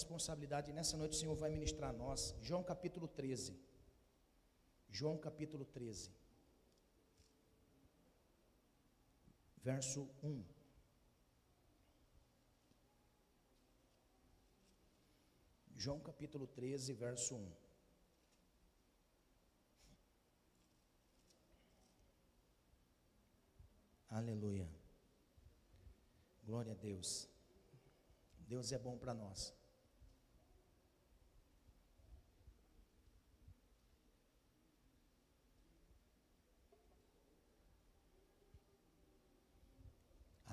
responsabilidade. Nessa noite o Senhor vai ministrar a nós. João capítulo 13. João capítulo 13. Verso 1. João capítulo 13, verso 1. Aleluia. Glória a Deus. Deus é bom para nós.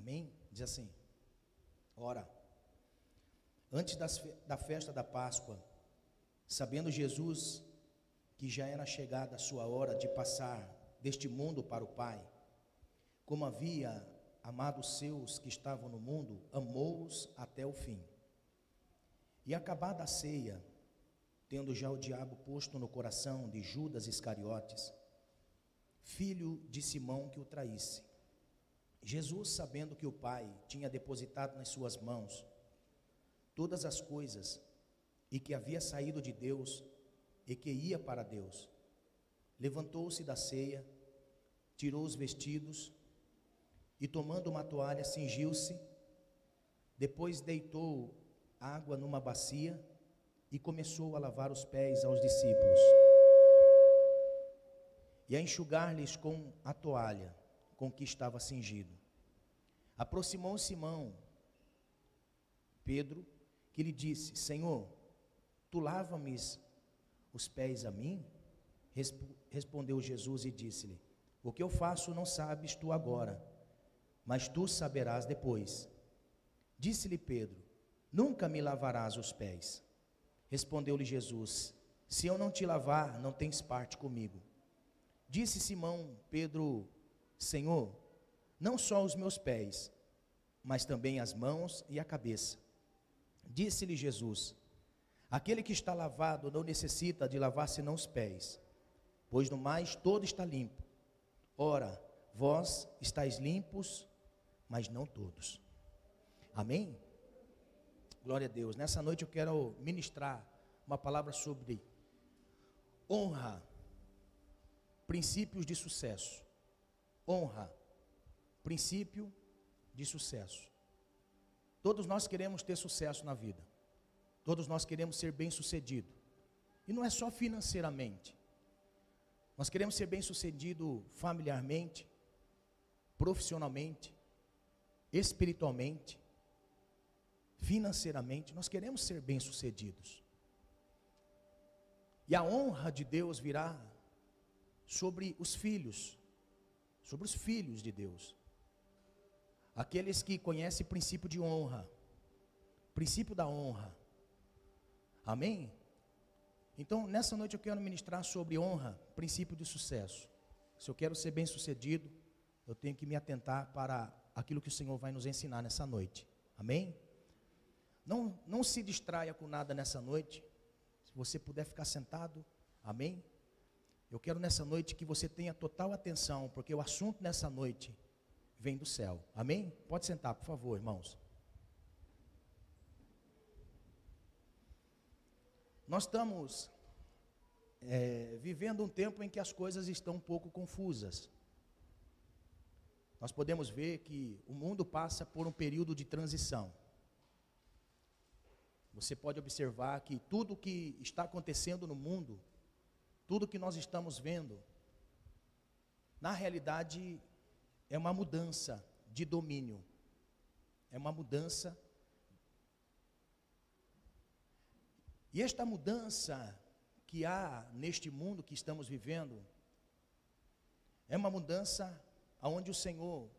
Amém? Diz assim: Ora, antes das, da festa da Páscoa, sabendo Jesus que já era chegada a sua hora de passar deste mundo para o Pai, como havia amado os seus que estavam no mundo, amou-os até o fim. E acabada a ceia, tendo já o diabo posto no coração de Judas Iscariotes, filho de Simão que o traísse, Jesus, sabendo que o Pai tinha depositado nas suas mãos todas as coisas e que havia saído de Deus e que ia para Deus, levantou-se da ceia, tirou os vestidos e, tomando uma toalha, cingiu-se, depois deitou água numa bacia e começou a lavar os pés aos discípulos e a enxugar-lhes com a toalha com que estava cingido. Aproximou Simão, Pedro, que lhe disse: Senhor, tu lava-me os pés a mim? Respondeu Jesus e disse-lhe: O que eu faço não sabes tu agora, mas tu saberás depois. Disse-lhe Pedro: Nunca me lavarás os pés. Respondeu-lhe Jesus: Se eu não te lavar, não tens parte comigo. Disse Simão Pedro Senhor, não só os meus pés, mas também as mãos e a cabeça. Disse-lhe Jesus: Aquele que está lavado não necessita de lavar senão os pés, pois no mais todo está limpo. Ora, vós estáis limpos, mas não todos. Amém? Glória a Deus. Nessa noite eu quero ministrar uma palavra sobre honra, princípios de sucesso honra, princípio de sucesso. Todos nós queremos ter sucesso na vida. Todos nós queremos ser bem-sucedido. E não é só financeiramente. Nós queremos ser bem-sucedido familiarmente, profissionalmente, espiritualmente, financeiramente. Nós queremos ser bem-sucedidos. E a honra de Deus virá sobre os filhos sobre os filhos de Deus. Aqueles que conhecem o princípio de honra, princípio da honra. Amém? Então, nessa noite eu quero ministrar sobre honra, princípio de sucesso. Se eu quero ser bem-sucedido, eu tenho que me atentar para aquilo que o Senhor vai nos ensinar nessa noite. Amém? Não, não se distraia com nada nessa noite. Se você puder ficar sentado, amém? Eu quero nessa noite que você tenha total atenção, porque o assunto nessa noite vem do céu. Amém? Pode sentar, por favor, irmãos. Nós estamos é, vivendo um tempo em que as coisas estão um pouco confusas. Nós podemos ver que o mundo passa por um período de transição. Você pode observar que tudo que está acontecendo no mundo tudo que nós estamos vendo, na realidade, é uma mudança de domínio. É uma mudança. E esta mudança que há neste mundo que estamos vivendo, é uma mudança onde o Senhor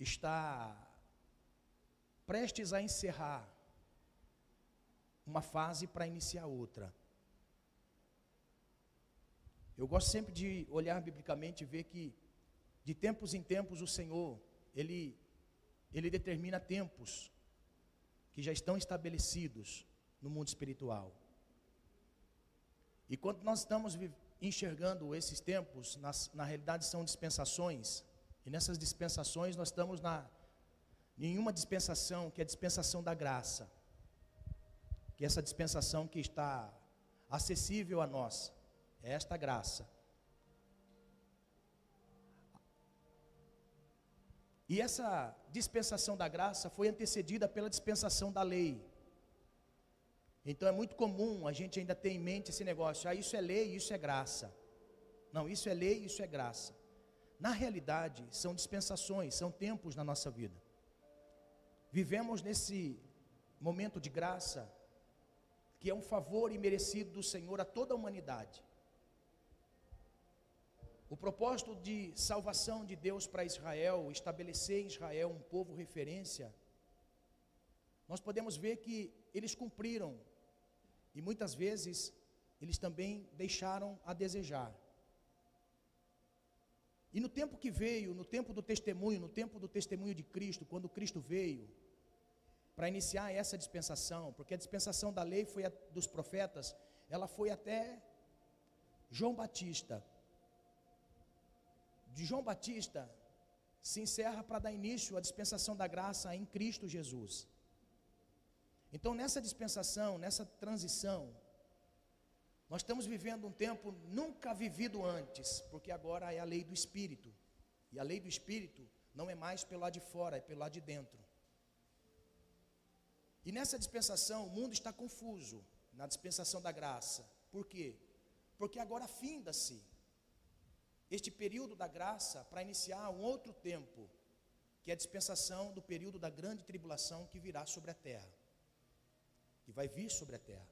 está prestes a encerrar uma fase para iniciar outra. Eu gosto sempre de olhar biblicamente e ver que de tempos em tempos o Senhor, ele ele determina tempos que já estão estabelecidos no mundo espiritual. E quando nós estamos enxergando esses tempos, nas, na realidade são dispensações, e nessas dispensações nós estamos na nenhuma dispensação que é a dispensação da graça. que essa dispensação que está acessível a nós, é esta graça. E essa dispensação da graça foi antecedida pela dispensação da lei. Então é muito comum a gente ainda ter em mente esse negócio, ah, isso é lei, isso é graça. Não, isso é lei, isso é graça. Na realidade, são dispensações, são tempos na nossa vida. Vivemos nesse momento de graça, que é um favor imerecido do Senhor a toda a humanidade. O propósito de salvação de Deus para Israel, estabelecer em Israel um povo referência, nós podemos ver que eles cumpriram, e muitas vezes eles também deixaram a desejar. E no tempo que veio, no tempo do testemunho, no tempo do testemunho de Cristo, quando Cristo veio, para iniciar essa dispensação, porque a dispensação da lei foi a, dos profetas, ela foi até João Batista, de João Batista se encerra para dar início à dispensação da graça em Cristo Jesus. Então, nessa dispensação, nessa transição, nós estamos vivendo um tempo nunca vivido antes, porque agora é a lei do Espírito. E a lei do Espírito não é mais pelo lado de fora, é pelo lado de dentro. E nessa dispensação, o mundo está confuso, na dispensação da graça. Por quê? Porque agora finda-se este período da graça para iniciar um outro tempo, que é a dispensação do período da grande tribulação que virá sobre a terra, que vai vir sobre a terra.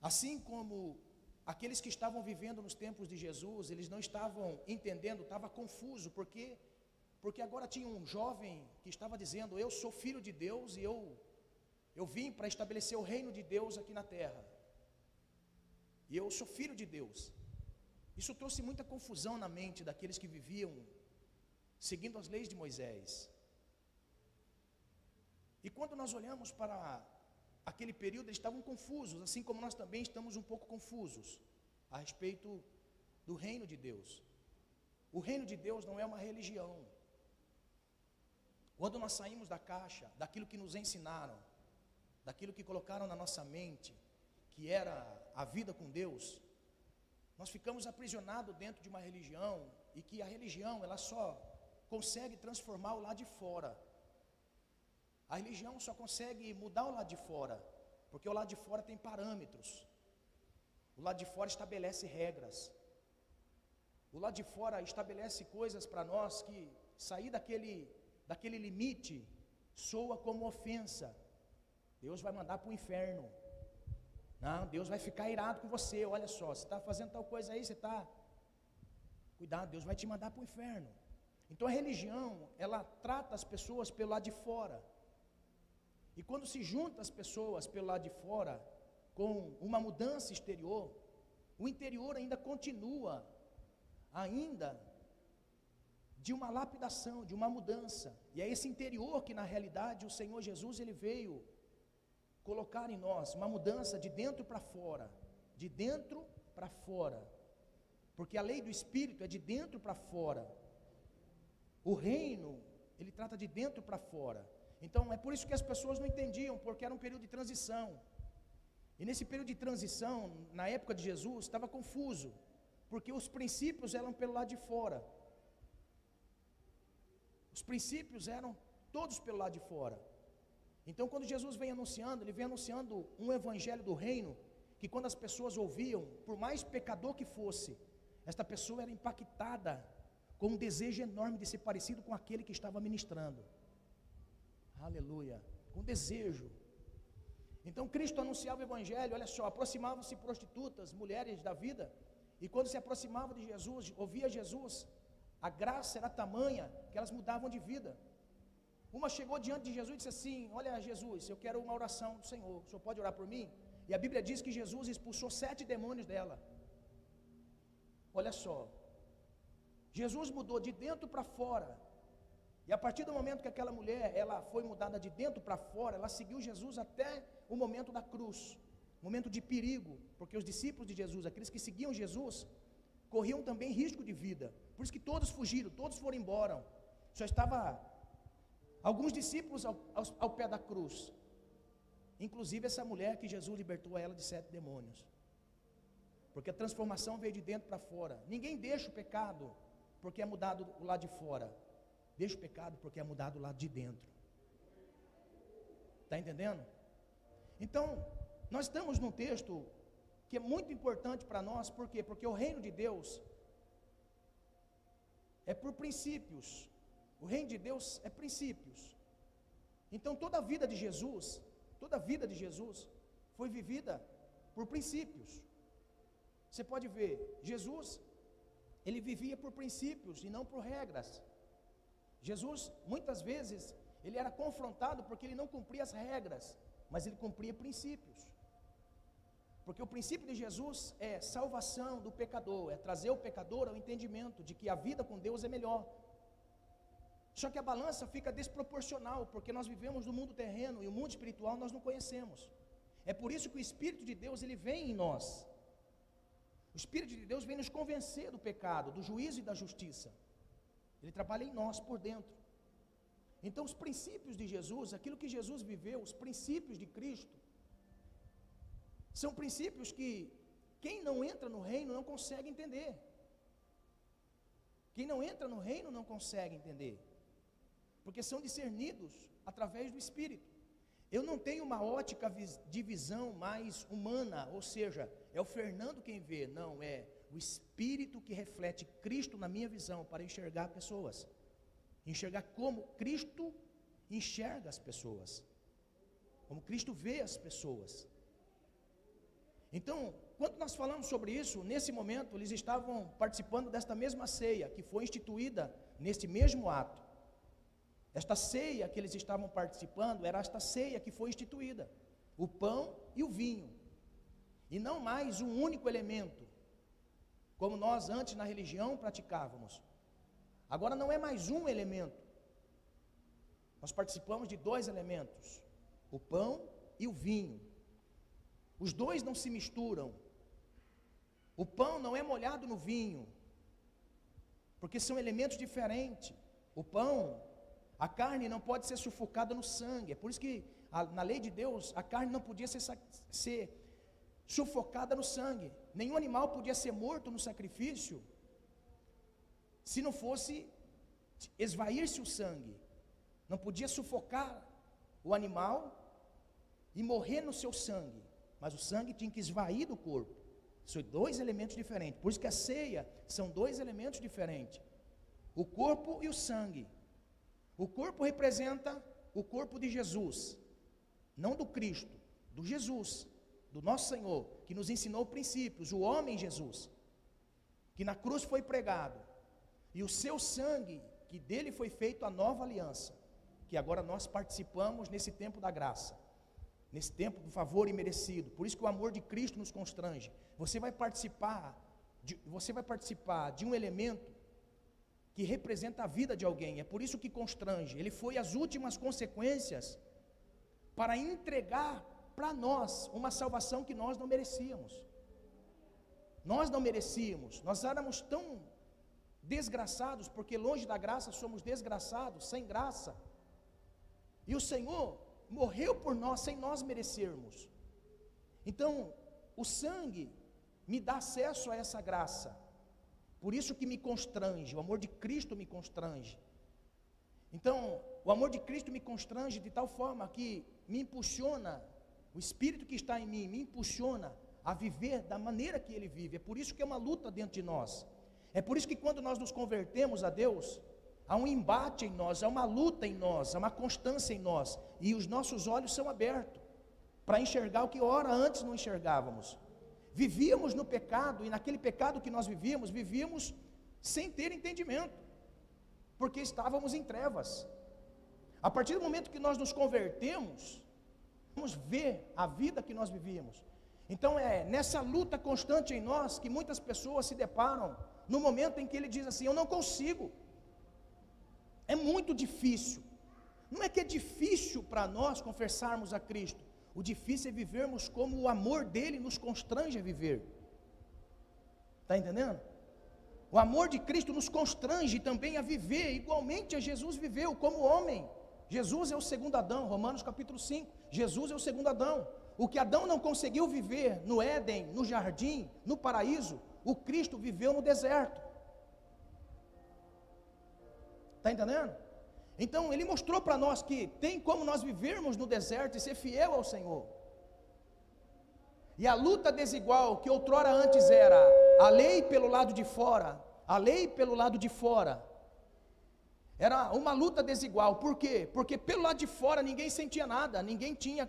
Assim como aqueles que estavam vivendo nos tempos de Jesus, eles não estavam entendendo, estava confuso, porque porque agora tinha um jovem que estava dizendo: "Eu sou filho de Deus e eu eu vim para estabelecer o reino de Deus aqui na terra. E eu sou filho de Deus. Isso trouxe muita confusão na mente daqueles que viviam seguindo as leis de Moisés. E quando nós olhamos para aquele período, eles estavam confusos, assim como nós também estamos um pouco confusos a respeito do reino de Deus. O reino de Deus não é uma religião. Quando nós saímos da caixa, daquilo que nos ensinaram, daquilo que colocaram na nossa mente, que era a vida com Deus, nós ficamos aprisionados dentro de uma religião e que a religião ela só consegue transformar o lado de fora. A religião só consegue mudar o lado de fora, porque o lado de fora tem parâmetros. O lado de fora estabelece regras. O lado de fora estabelece coisas para nós que sair daquele, daquele limite soa como ofensa. Deus vai mandar para o inferno. Não, Deus vai ficar irado com você. Olha só, você está fazendo tal coisa aí, você está. Cuidado, Deus vai te mandar para o inferno. Então a religião, ela trata as pessoas pelo lado de fora. E quando se junta as pessoas pelo lado de fora, com uma mudança exterior, o interior ainda continua, ainda de uma lapidação, de uma mudança. E é esse interior que na realidade o Senhor Jesus ele veio colocar em nós uma mudança de dentro para fora, de dentro para fora. Porque a lei do espírito é de dentro para fora. O reino, ele trata de dentro para fora. Então é por isso que as pessoas não entendiam, porque era um período de transição. E nesse período de transição, na época de Jesus, estava confuso, porque os princípios eram pelo lado de fora. Os princípios eram todos pelo lado de fora. Então, quando Jesus vem anunciando, ele vem anunciando um evangelho do reino, que quando as pessoas ouviam, por mais pecador que fosse, esta pessoa era impactada com um desejo enorme de ser parecido com aquele que estava ministrando. Aleluia. Com desejo. Então Cristo anunciava o Evangelho, olha só, aproximavam-se prostitutas, mulheres da vida, e quando se aproximavam de Jesus, ouvia Jesus, a graça era tamanha que elas mudavam de vida. Uma chegou diante de Jesus e disse assim: Olha, Jesus, eu quero uma oração do Senhor. O Senhor pode orar por mim? E a Bíblia diz que Jesus expulsou sete demônios dela. Olha só. Jesus mudou de dentro para fora. E a partir do momento que aquela mulher, ela foi mudada de dentro para fora, ela seguiu Jesus até o momento da cruz, momento de perigo, porque os discípulos de Jesus, aqueles que seguiam Jesus, corriam também risco de vida. Por isso que todos fugiram, todos foram embora. Só estava Alguns discípulos ao, ao, ao pé da cruz. inclusive essa mulher que Jesus libertou ela de sete demônios. Porque a transformação veio de dentro para fora. Ninguém deixa o pecado porque é mudado o lado de fora. Deixa o pecado porque é mudado o lado de dentro. Está entendendo? Então, nós estamos num texto que é muito importante para nós, por quê? Porque o reino de Deus é por princípios. O reino de Deus é princípios. Então toda a vida de Jesus, toda a vida de Jesus foi vivida por princípios. Você pode ver, Jesus, ele vivia por princípios e não por regras. Jesus, muitas vezes, ele era confrontado porque ele não cumpria as regras, mas ele cumpria princípios. Porque o princípio de Jesus é salvação do pecador, é trazer o pecador ao entendimento de que a vida com Deus é melhor. Só que a balança fica desproporcional, porque nós vivemos no mundo terreno e o mundo espiritual nós não conhecemos. É por isso que o Espírito de Deus ele vem em nós. O Espírito de Deus vem nos convencer do pecado, do juízo e da justiça. Ele trabalha em nós por dentro. Então, os princípios de Jesus, aquilo que Jesus viveu, os princípios de Cristo, são princípios que quem não entra no reino não consegue entender. Quem não entra no reino não consegue entender. Porque são discernidos através do Espírito. Eu não tenho uma ótica de visão mais humana, ou seja, é o Fernando quem vê, não, é o Espírito que reflete Cristo na minha visão para enxergar pessoas. Enxergar como Cristo enxerga as pessoas. Como Cristo vê as pessoas. Então, quando nós falamos sobre isso, nesse momento eles estavam participando desta mesma ceia que foi instituída neste mesmo ato. Esta ceia que eles estavam participando era esta ceia que foi instituída: o pão e o vinho. E não mais um único elemento, como nós antes na religião praticávamos. Agora não é mais um elemento. Nós participamos de dois elementos: o pão e o vinho. Os dois não se misturam. O pão não é molhado no vinho, porque são elementos diferentes. O pão, a carne não pode ser sufocada no sangue. É por isso que a, na lei de Deus a carne não podia ser, ser sufocada no sangue. Nenhum animal podia ser morto no sacrifício se não fosse esvair-se o sangue. Não podia sufocar o animal e morrer no seu sangue mas o sangue tinha que esvair do corpo. São dois elementos diferentes. Por isso que a ceia são dois elementos diferentes: o corpo e o sangue. O corpo representa o corpo de Jesus, não do Cristo, do Jesus, do nosso Senhor, que nos ensinou princípios, o homem Jesus, que na cruz foi pregado, e o seu sangue, que dele foi feito a nova aliança, que agora nós participamos nesse tempo da graça nesse tempo do favor imerecido. Por isso que o amor de Cristo nos constrange. Você vai participar de, você vai participar de um elemento que representa a vida de alguém. É por isso que constrange. Ele foi as últimas consequências para entregar para nós uma salvação que nós não merecíamos. Nós não merecíamos. Nós éramos tão desgraçados, porque longe da graça somos desgraçados, sem graça. E o Senhor morreu por nós sem nós merecermos. Então, o sangue me dá acesso a essa graça. Por isso que me constrange, o amor de Cristo me constrange. Então, o amor de Cristo me constrange de tal forma que me impulsiona, o Espírito que está em mim me impulsiona a viver da maneira que Ele vive. É por isso que é uma luta dentro de nós. É por isso que quando nós nos convertemos a Deus, há um embate em nós, há uma luta em nós, há uma constância em nós, e os nossos olhos são abertos para enxergar o que ora antes não enxergávamos. Vivíamos no pecado, e naquele pecado que nós vivíamos, vivíamos sem ter entendimento, porque estávamos em trevas. A partir do momento que nós nos convertemos, vamos ver a vida que nós vivíamos. Então é nessa luta constante em nós que muitas pessoas se deparam no momento em que ele diz assim: Eu não consigo, é muito difícil. Não é que é difícil para nós confessarmos a Cristo. O difícil é vivermos como o amor dele nos constrange a viver. Está entendendo? O amor de Cristo nos constrange também a viver igualmente a Jesus viveu, como homem, Jesus é o segundo Adão, Romanos capítulo 5. Jesus é o segundo Adão. O que Adão não conseguiu viver no Éden, no jardim, no paraíso, o Cristo viveu no deserto. Está entendendo? Então ele mostrou para nós que tem como nós vivermos no deserto e ser fiel ao Senhor. E a luta desigual que outrora antes era a lei pelo lado de fora, a lei pelo lado de fora, era uma luta desigual. Por quê? Porque pelo lado de fora ninguém sentia nada, ninguém tinha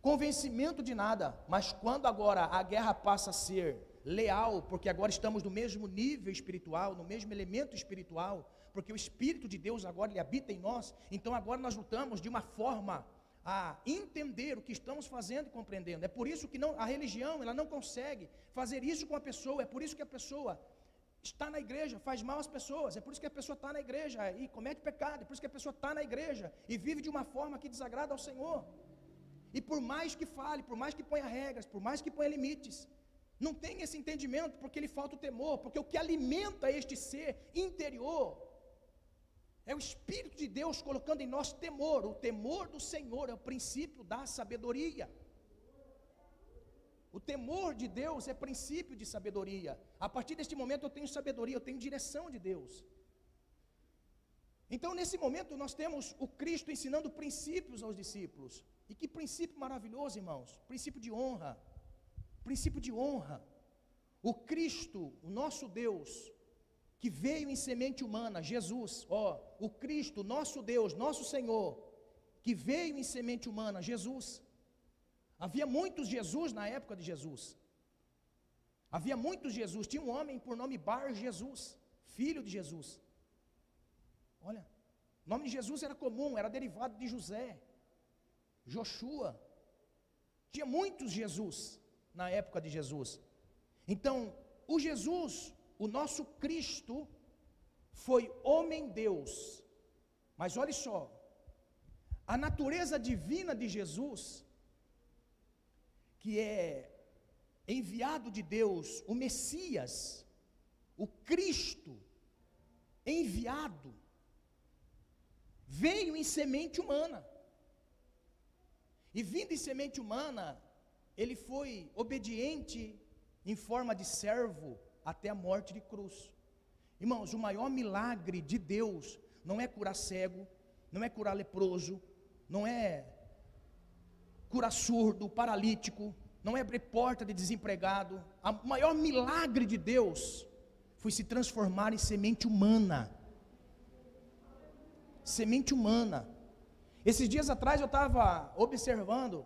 convencimento de nada. Mas quando agora a guerra passa a ser leal, porque agora estamos no mesmo nível espiritual, no mesmo elemento espiritual, porque o Espírito de Deus agora ele habita em nós, então agora nós lutamos de uma forma a entender o que estamos fazendo e compreendendo. É por isso que não, a religião ela não consegue fazer isso com a pessoa, é por isso que a pessoa está na igreja, faz mal às pessoas, é por isso que a pessoa está na igreja e comete pecado, é por isso que a pessoa está na igreja e vive de uma forma que desagrada ao Senhor. E por mais que fale, por mais que ponha regras, por mais que ponha limites, não tem esse entendimento porque lhe falta o temor, porque o que alimenta este ser interior é o Espírito de Deus colocando em nós temor. O temor do Senhor é o princípio da sabedoria. O temor de Deus é princípio de sabedoria. A partir deste momento eu tenho sabedoria, eu tenho direção de Deus. Então, nesse momento, nós temos o Cristo ensinando princípios aos discípulos. E que princípio maravilhoso, irmãos! Princípio de honra, princípio de honra. O Cristo, o nosso Deus, que veio em semente humana, Jesus, ó, o Cristo, nosso Deus, nosso Senhor, que veio em semente humana, Jesus. Havia muitos Jesus na época de Jesus. Havia muitos Jesus. Tinha um homem por nome Bar Jesus, filho de Jesus. Olha, o nome de Jesus era comum, era derivado de José, Joshua. Tinha muitos Jesus na época de Jesus. Então, o Jesus, o nosso Cristo, foi homem-deus. Mas olhe só, a natureza divina de Jesus, que é enviado de Deus, o Messias, o Cristo, enviado, veio em semente humana. E vindo em semente humana, ele foi obediente em forma de servo até a morte de cruz. Irmãos, o maior milagre de Deus não é curar cego, não é curar leproso, não é curar surdo, paralítico, não é abrir porta de desempregado. O maior milagre de Deus foi se transformar em semente humana. Semente humana. Esses dias atrás eu estava observando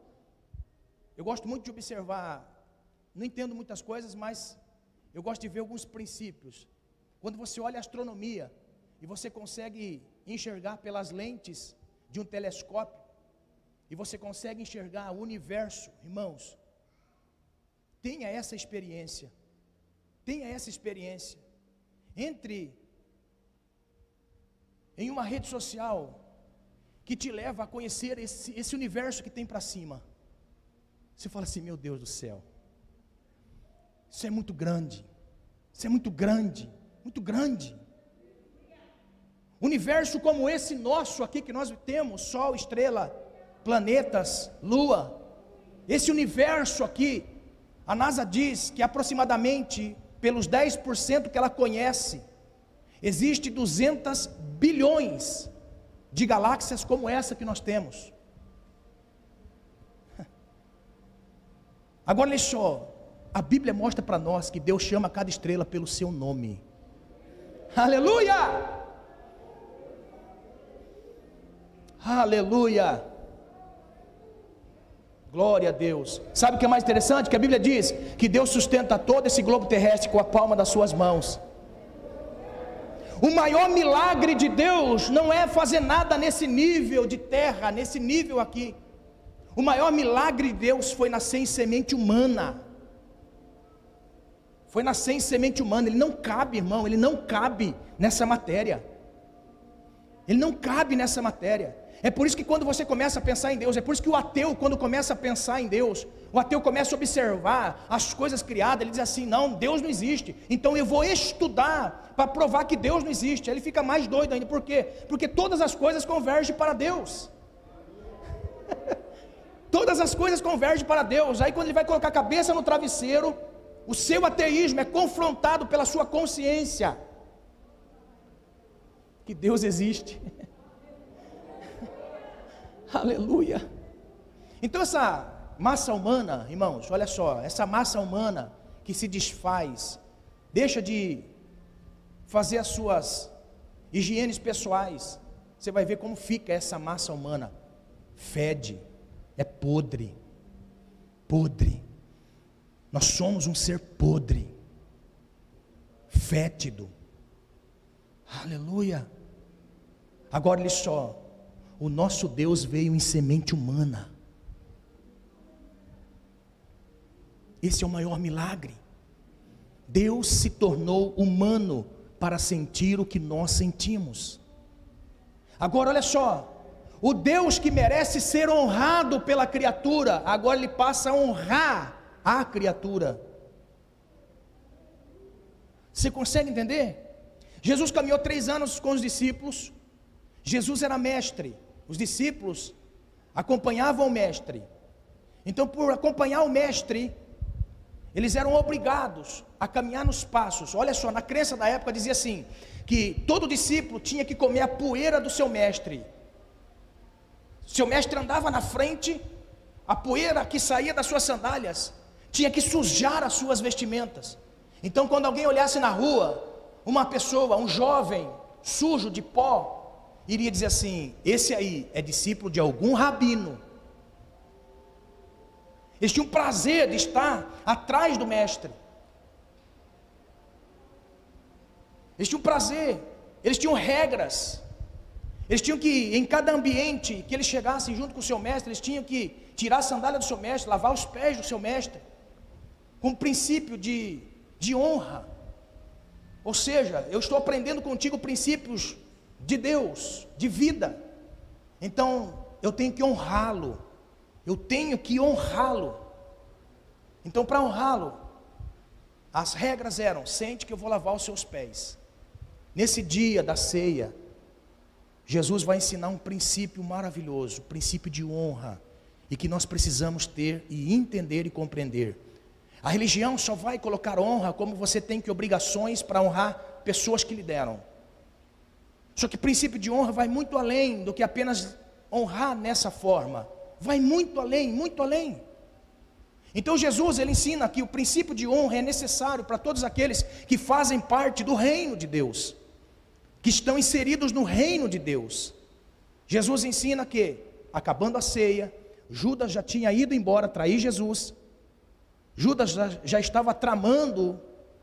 eu gosto muito de observar, não entendo muitas coisas, mas eu gosto de ver alguns princípios. Quando você olha a astronomia e você consegue enxergar pelas lentes de um telescópio, e você consegue enxergar o universo, irmãos, tenha essa experiência, tenha essa experiência. Entre em uma rede social que te leva a conhecer esse, esse universo que tem para cima. Você fala assim: meu Deus do céu, isso é muito grande, isso é muito grande, muito grande. Universo como esse nosso aqui que nós temos, Sol, estrela, planetas, Lua, esse universo aqui, a NASA diz que aproximadamente, pelos 10% que ela conhece, existe 200 bilhões de galáxias como essa que nós temos. Agora olha só, a Bíblia mostra para nós que Deus chama cada estrela pelo seu nome. Aleluia! Aleluia! Glória a Deus. Sabe o que é mais interessante? Que a Bíblia diz que Deus sustenta todo esse globo terrestre com a palma das suas mãos. O maior milagre de Deus não é fazer nada nesse nível de terra, nesse nível aqui. O maior milagre de Deus foi nascer em semente humana. Foi nascer em semente humana. Ele não cabe, irmão, ele não cabe nessa matéria. Ele não cabe nessa matéria. É por isso que quando você começa a pensar em Deus, é por isso que o ateu, quando começa a pensar em Deus, O ateu começa a observar as coisas criadas, ele diz assim: não, Deus não existe, então eu vou estudar para provar que Deus não existe. Aí ele fica mais doido ainda, por quê? Porque todas as coisas convergem para Deus. todas as coisas convergem para Deus. Aí quando ele vai colocar a cabeça no travesseiro, o seu ateísmo é confrontado pela sua consciência. Que Deus existe. Aleluia. Então essa massa humana, irmãos, olha só, essa massa humana que se desfaz, deixa de fazer as suas higienes pessoais, você vai ver como fica essa massa humana. Fede, é podre, podre. Nós somos um ser podre, fétido. Aleluia. Agora olha só, o nosso Deus veio em semente humana. Esse é o maior milagre. Deus se tornou humano para sentir o que nós sentimos. Agora olha só, o Deus que merece ser honrado pela criatura, agora ele passa a honrar a criatura. Você consegue entender? Jesus caminhou três anos com os discípulos. Jesus era mestre. Os discípulos acompanhavam o mestre. Então, por acompanhar o mestre, eles eram obrigados a caminhar nos passos. Olha só, na crença da época dizia assim: que todo discípulo tinha que comer a poeira do seu mestre. Seu mestre andava na frente, a poeira que saía das suas sandálias tinha que sujar as suas vestimentas. Então, quando alguém olhasse na rua, uma pessoa, um jovem, sujo de pó, iria dizer assim: esse aí é discípulo de algum rabino. Eles tinham prazer de estar atrás do mestre. Eles tinham prazer, eles tinham regras. Eles tinham que, em cada ambiente que eles chegassem junto com o seu mestre, eles tinham que tirar a sandália do seu mestre, lavar os pés do seu mestre, com princípio de, de honra. Ou seja, eu estou aprendendo contigo princípios de Deus, de vida. Então, eu tenho que honrá-lo. Eu tenho que honrá-lo. Então, para honrá-lo, as regras eram: sente que eu vou lavar os seus pés. Nesse dia da ceia, Jesus vai ensinar um princípio maravilhoso, princípio de honra, e que nós precisamos ter e entender e compreender. A religião só vai colocar honra como você tem que obrigações para honrar pessoas que lhe deram. Só que o princípio de honra vai muito além do que apenas honrar nessa forma vai muito além, muito além. Então Jesus ele ensina que o princípio de honra é necessário para todos aqueles que fazem parte do reino de Deus, que estão inseridos no reino de Deus. Jesus ensina que, acabando a ceia, Judas já tinha ido embora trair Jesus. Judas já, estava tramando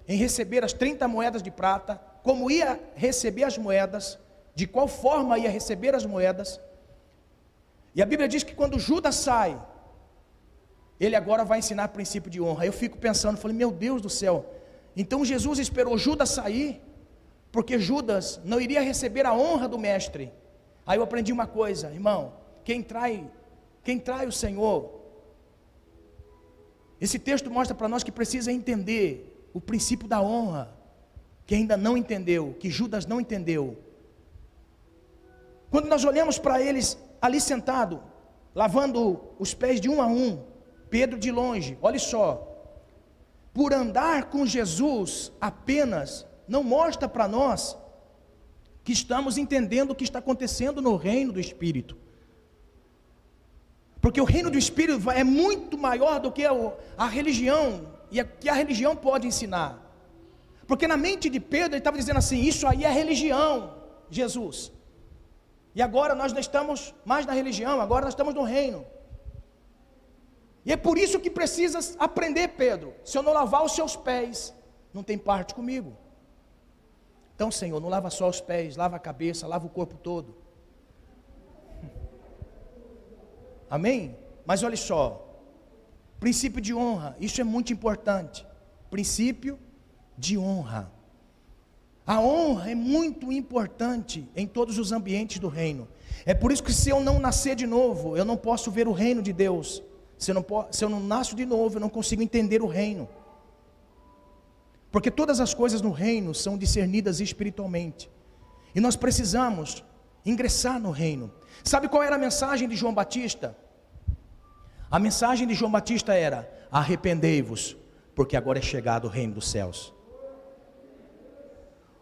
em receber as 30 moedas de prata, como ia receber as moedas, de qual forma ia receber as moedas. E a Bíblia diz que quando Judas sai, ele agora vai ensinar princípio de honra. Eu fico pensando, falei, meu Deus do céu. Então Jesus esperou Judas sair, porque Judas não iria receber a honra do mestre. Aí eu aprendi uma coisa, irmão, quem trai, quem trai o Senhor, esse texto mostra para nós que precisa entender o princípio da honra, que ainda não entendeu, que Judas não entendeu. Quando nós olhamos para eles ali sentado, lavando os pés de um a um, Pedro de longe, olhe só, por andar com Jesus apenas, não mostra para nós que estamos entendendo o que está acontecendo no reino do Espírito. Porque o reino do Espírito é muito maior do que a religião, e a, que a religião pode ensinar. Porque na mente de Pedro ele estava dizendo assim: Isso aí é religião, Jesus. E agora nós não estamos mais na religião, agora nós estamos no reino. E é por isso que precisas aprender, Pedro. Se eu não lavar os seus pés, não tem parte comigo. Então, Senhor, não lava só os pés, lava a cabeça, lava o corpo todo. Amém? Mas olha só, princípio de honra, isso é muito importante. Princípio de honra. A honra é muito importante em todos os ambientes do reino. É por isso que se eu não nascer de novo, eu não posso ver o reino de Deus. Se eu, não se eu não nasço de novo, eu não consigo entender o reino. Porque todas as coisas no reino são discernidas espiritualmente. E nós precisamos ingressar no reino. Sabe qual era a mensagem de João Batista? A mensagem de João Batista era: arrependei-vos, porque agora é chegado o reino dos céus.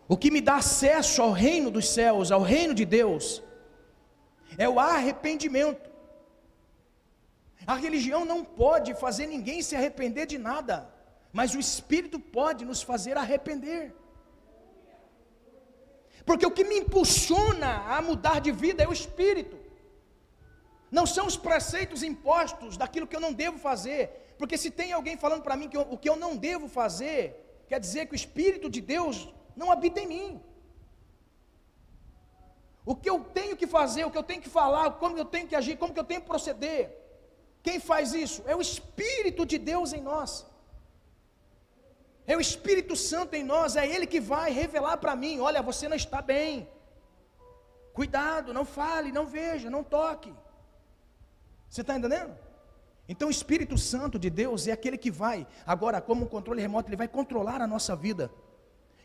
O que me dá acesso ao reino dos céus, ao reino de Deus, é o arrependimento. A religião não pode fazer ninguém se arrepender de nada, mas o Espírito pode nos fazer arrepender. Porque o que me impulsiona a mudar de vida é o Espírito. Não são os preceitos impostos daquilo que eu não devo fazer. Porque se tem alguém falando para mim que eu, o que eu não devo fazer, quer dizer que o Espírito de Deus não habita em mim. O que eu tenho que fazer, o que eu tenho que falar, como eu tenho que agir, como que eu tenho que proceder. Quem faz isso? É o Espírito de Deus em nós. É o Espírito Santo em nós, é Ele que vai revelar para mim: olha, você não está bem. Cuidado, não fale, não veja, não toque. Você está entendendo? Então o Espírito Santo de Deus é aquele que vai, agora, como um controle remoto, ele vai controlar a nossa vida.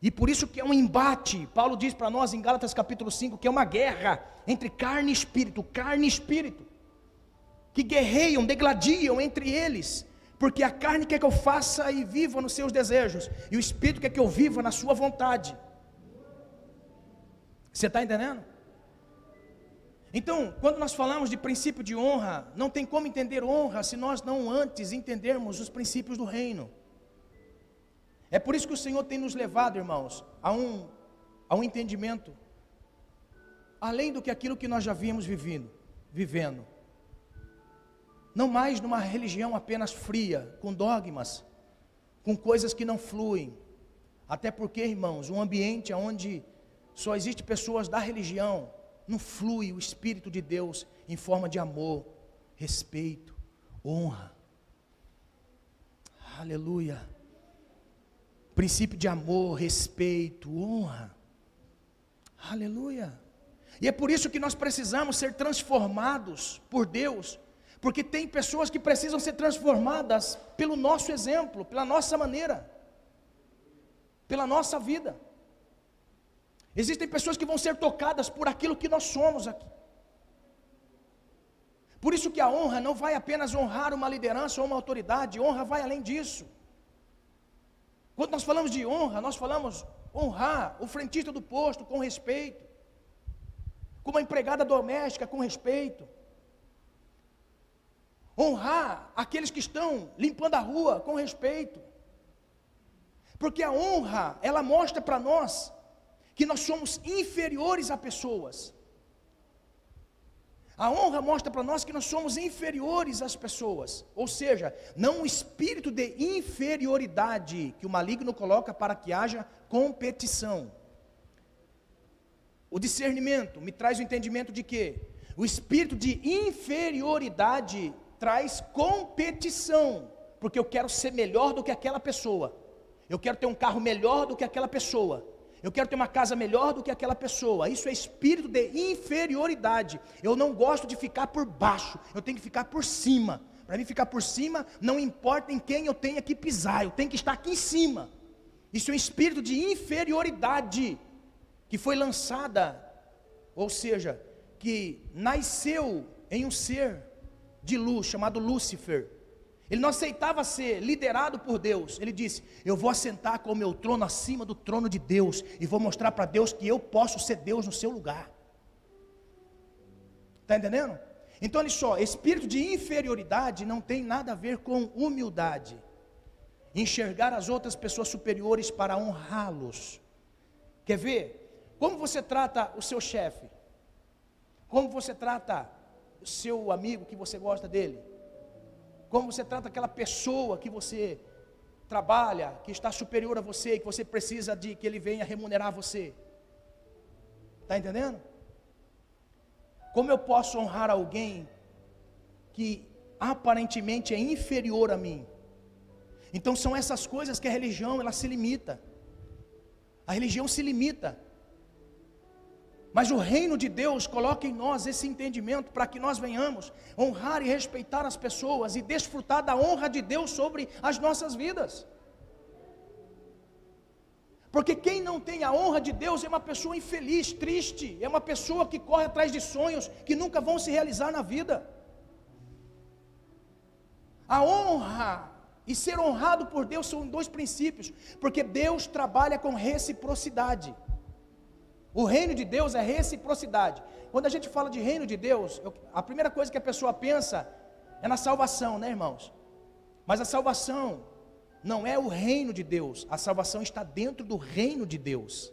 E por isso que é um embate. Paulo diz para nós em Gálatas capítulo 5 que é uma guerra entre carne e espírito, carne e espírito. Que guerreiam, degladiam entre eles. Porque a carne quer que eu faça e viva nos seus desejos, e o espírito quer que eu viva na sua vontade. Você está entendendo? Então, quando nós falamos de princípio de honra, não tem como entender honra se nós não antes entendermos os princípios do reino. É por isso que o Senhor tem nos levado, irmãos, a um, a um entendimento, além do que aquilo que nós já vimos vivendo, vivendo. Não mais numa religião apenas fria, com dogmas, com coisas que não fluem. Até porque, irmãos, um ambiente onde só existe pessoas da religião, não flui o Espírito de Deus em forma de amor, respeito, honra. Aleluia princípio de amor, respeito, honra. Aleluia. E é por isso que nós precisamos ser transformados por Deus, porque tem pessoas que precisam ser transformadas pelo nosso exemplo, pela nossa maneira, pela nossa vida. Existem pessoas que vão ser tocadas por aquilo que nós somos aqui. Por isso que a honra não vai apenas honrar uma liderança ou uma autoridade, honra vai além disso. Quando nós falamos de honra, nós falamos honrar o frentista do posto com respeito, como a empregada doméstica com respeito, honrar aqueles que estão limpando a rua com respeito, porque a honra, ela mostra para nós que nós somos inferiores a pessoas. A honra mostra para nós que nós somos inferiores às pessoas, ou seja, não o espírito de inferioridade que o maligno coloca para que haja competição. O discernimento me traz o entendimento de que o espírito de inferioridade traz competição, porque eu quero ser melhor do que aquela pessoa, eu quero ter um carro melhor do que aquela pessoa, eu quero ter uma casa melhor do que aquela pessoa. Isso é espírito de inferioridade. Eu não gosto de ficar por baixo, eu tenho que ficar por cima. Para mim ficar por cima, não importa em quem eu tenha que pisar, eu tenho que estar aqui em cima. Isso é um espírito de inferioridade que foi lançada, ou seja, que nasceu em um ser de luz chamado Lúcifer. Ele não aceitava ser liderado por Deus. Ele disse: Eu vou assentar com o meu trono acima do trono de Deus e vou mostrar para Deus que eu posso ser Deus no seu lugar. Está entendendo? Então, olha só: espírito de inferioridade não tem nada a ver com humildade. Enxergar as outras pessoas superiores para honrá-los. Quer ver? Como você trata o seu chefe? Como você trata o seu amigo que você gosta dele? Como você trata aquela pessoa que você trabalha, que está superior a você, que você precisa de que ele venha remunerar você. Está entendendo? Como eu posso honrar alguém que aparentemente é inferior a mim? Então são essas coisas que a religião ela se limita. A religião se limita. Mas o reino de Deus coloca em nós esse entendimento para que nós venhamos honrar e respeitar as pessoas e desfrutar da honra de Deus sobre as nossas vidas. Porque quem não tem a honra de Deus é uma pessoa infeliz, triste, é uma pessoa que corre atrás de sonhos que nunca vão se realizar na vida. A honra e ser honrado por Deus são dois princípios, porque Deus trabalha com reciprocidade. O reino de Deus é reciprocidade. Quando a gente fala de reino de Deus, eu, a primeira coisa que a pessoa pensa é na salvação, né, irmãos? Mas a salvação não é o reino de Deus, a salvação está dentro do reino de Deus.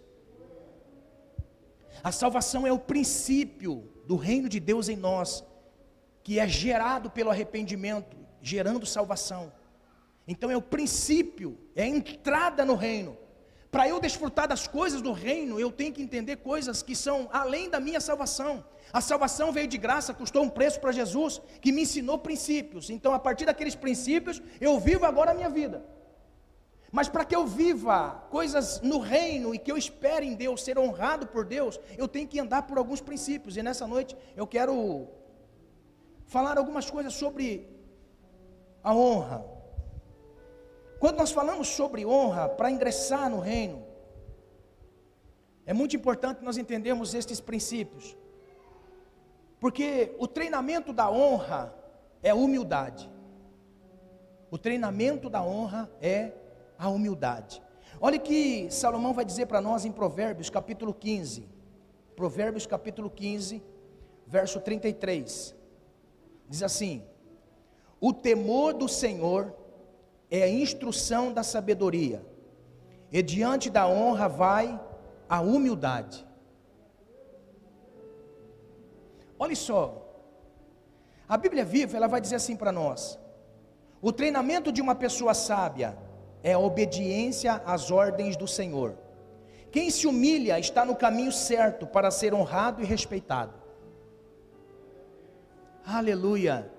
A salvação é o princípio do reino de Deus em nós, que é gerado pelo arrependimento, gerando salvação. Então é o princípio, é a entrada no reino. Para eu desfrutar das coisas do reino, eu tenho que entender coisas que são além da minha salvação. A salvação veio de graça, custou um preço para Jesus, que me ensinou princípios. Então, a partir daqueles princípios, eu vivo agora a minha vida. Mas para que eu viva coisas no reino e que eu espere em Deus, ser honrado por Deus, eu tenho que andar por alguns princípios. E nessa noite eu quero falar algumas coisas sobre a honra. Quando nós falamos sobre honra para ingressar no reino, é muito importante nós entendermos estes princípios. Porque o treinamento da honra é humildade. O treinamento da honra é a humildade. Olha que Salomão vai dizer para nós em Provérbios capítulo 15. Provérbios capítulo 15, verso 33. Diz assim: O temor do Senhor é a instrução da sabedoria, e diante da honra vai a humildade. Olha só, a Bíblia viva, ela vai dizer assim para nós: o treinamento de uma pessoa sábia é a obediência às ordens do Senhor. Quem se humilha está no caminho certo para ser honrado e respeitado. Aleluia.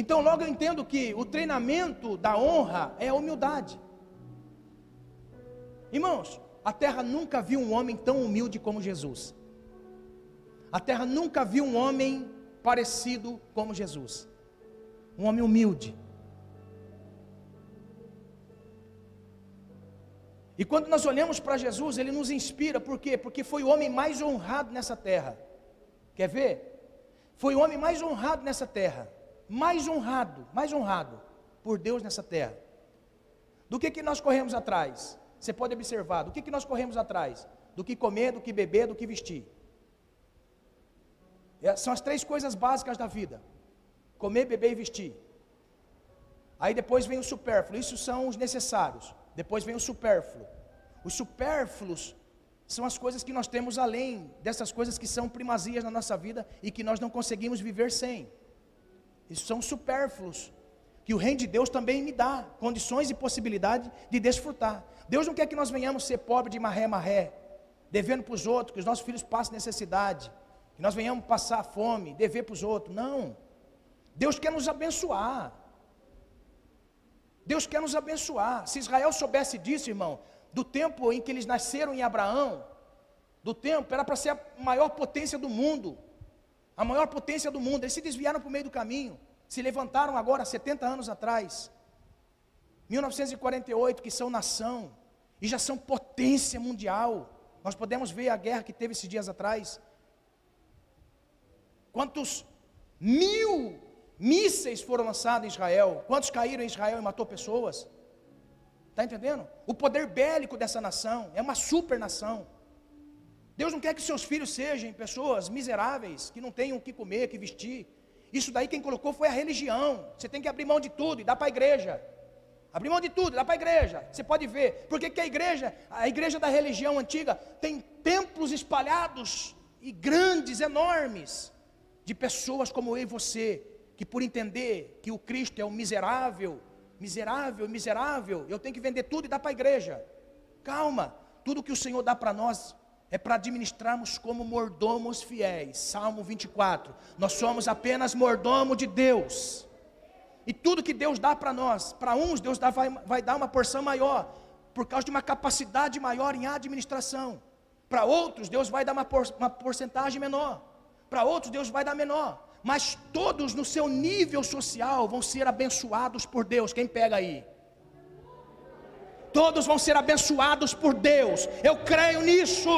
Então, logo eu entendo que o treinamento da honra é a humildade. Irmãos, a terra nunca viu um homem tão humilde como Jesus. A terra nunca viu um homem parecido como Jesus. Um homem humilde. E quando nós olhamos para Jesus, ele nos inspira, por quê? Porque foi o homem mais honrado nessa terra. Quer ver? Foi o homem mais honrado nessa terra mais honrado, mais honrado por Deus nessa terra. Do que, que nós corremos atrás? Você pode observar, do que, que nós corremos atrás? Do que comer, do que beber, do que vestir. É, são as três coisas básicas da vida: comer, beber e vestir. Aí depois vem o supérfluo, isso são os necessários. Depois vem o supérfluo. Os supérfluos são as coisas que nós temos além dessas coisas que são primazias na nossa vida e que nós não conseguimos viver sem. Isso são supérfluos. Que o reino de Deus também me dá condições e possibilidade de desfrutar. Deus não quer que nós venhamos ser pobres de marré marré, devendo para os outros, que os nossos filhos passem necessidade, que nós venhamos passar fome, dever para os outros. Não. Deus quer nos abençoar. Deus quer nos abençoar. Se Israel soubesse disso, irmão, do tempo em que eles nasceram em Abraão, do tempo, era para ser a maior potência do mundo a maior potência do mundo. Eles se desviaram para o meio do caminho, se levantaram agora, 70 anos atrás, 1948, que são nação, e já são potência mundial. Nós podemos ver a guerra que teve esses dias atrás. Quantos mil mísseis foram lançados em Israel? Quantos caíram em Israel e matou pessoas? Está entendendo? O poder bélico dessa nação é uma super nação. Deus não quer que seus filhos sejam pessoas miseráveis, que não tenham o que comer, o que vestir. Isso daí quem colocou foi a religião. Você tem que abrir mão de tudo e dar para a igreja. Abrir mão de tudo, dá para a igreja. Você pode ver. Porque que a igreja, a igreja da religião antiga, tem templos espalhados e grandes, enormes, de pessoas como eu e você, que por entender que o Cristo é um miserável, miserável, miserável, eu tenho que vender tudo e dar para a igreja. Calma, tudo que o Senhor dá para nós é para administrarmos como mordomos fiéis. Salmo 24. Nós somos apenas mordomo de Deus. E tudo que Deus dá para nós, para uns Deus dá, vai, vai dar uma porção maior, por causa de uma capacidade maior em administração. Para outros, Deus vai dar uma, por, uma porcentagem menor. Para outros, Deus vai dar menor. Mas todos no seu nível social vão ser abençoados por Deus. Quem pega aí? Todos vão ser abençoados por Deus. Eu creio nisso.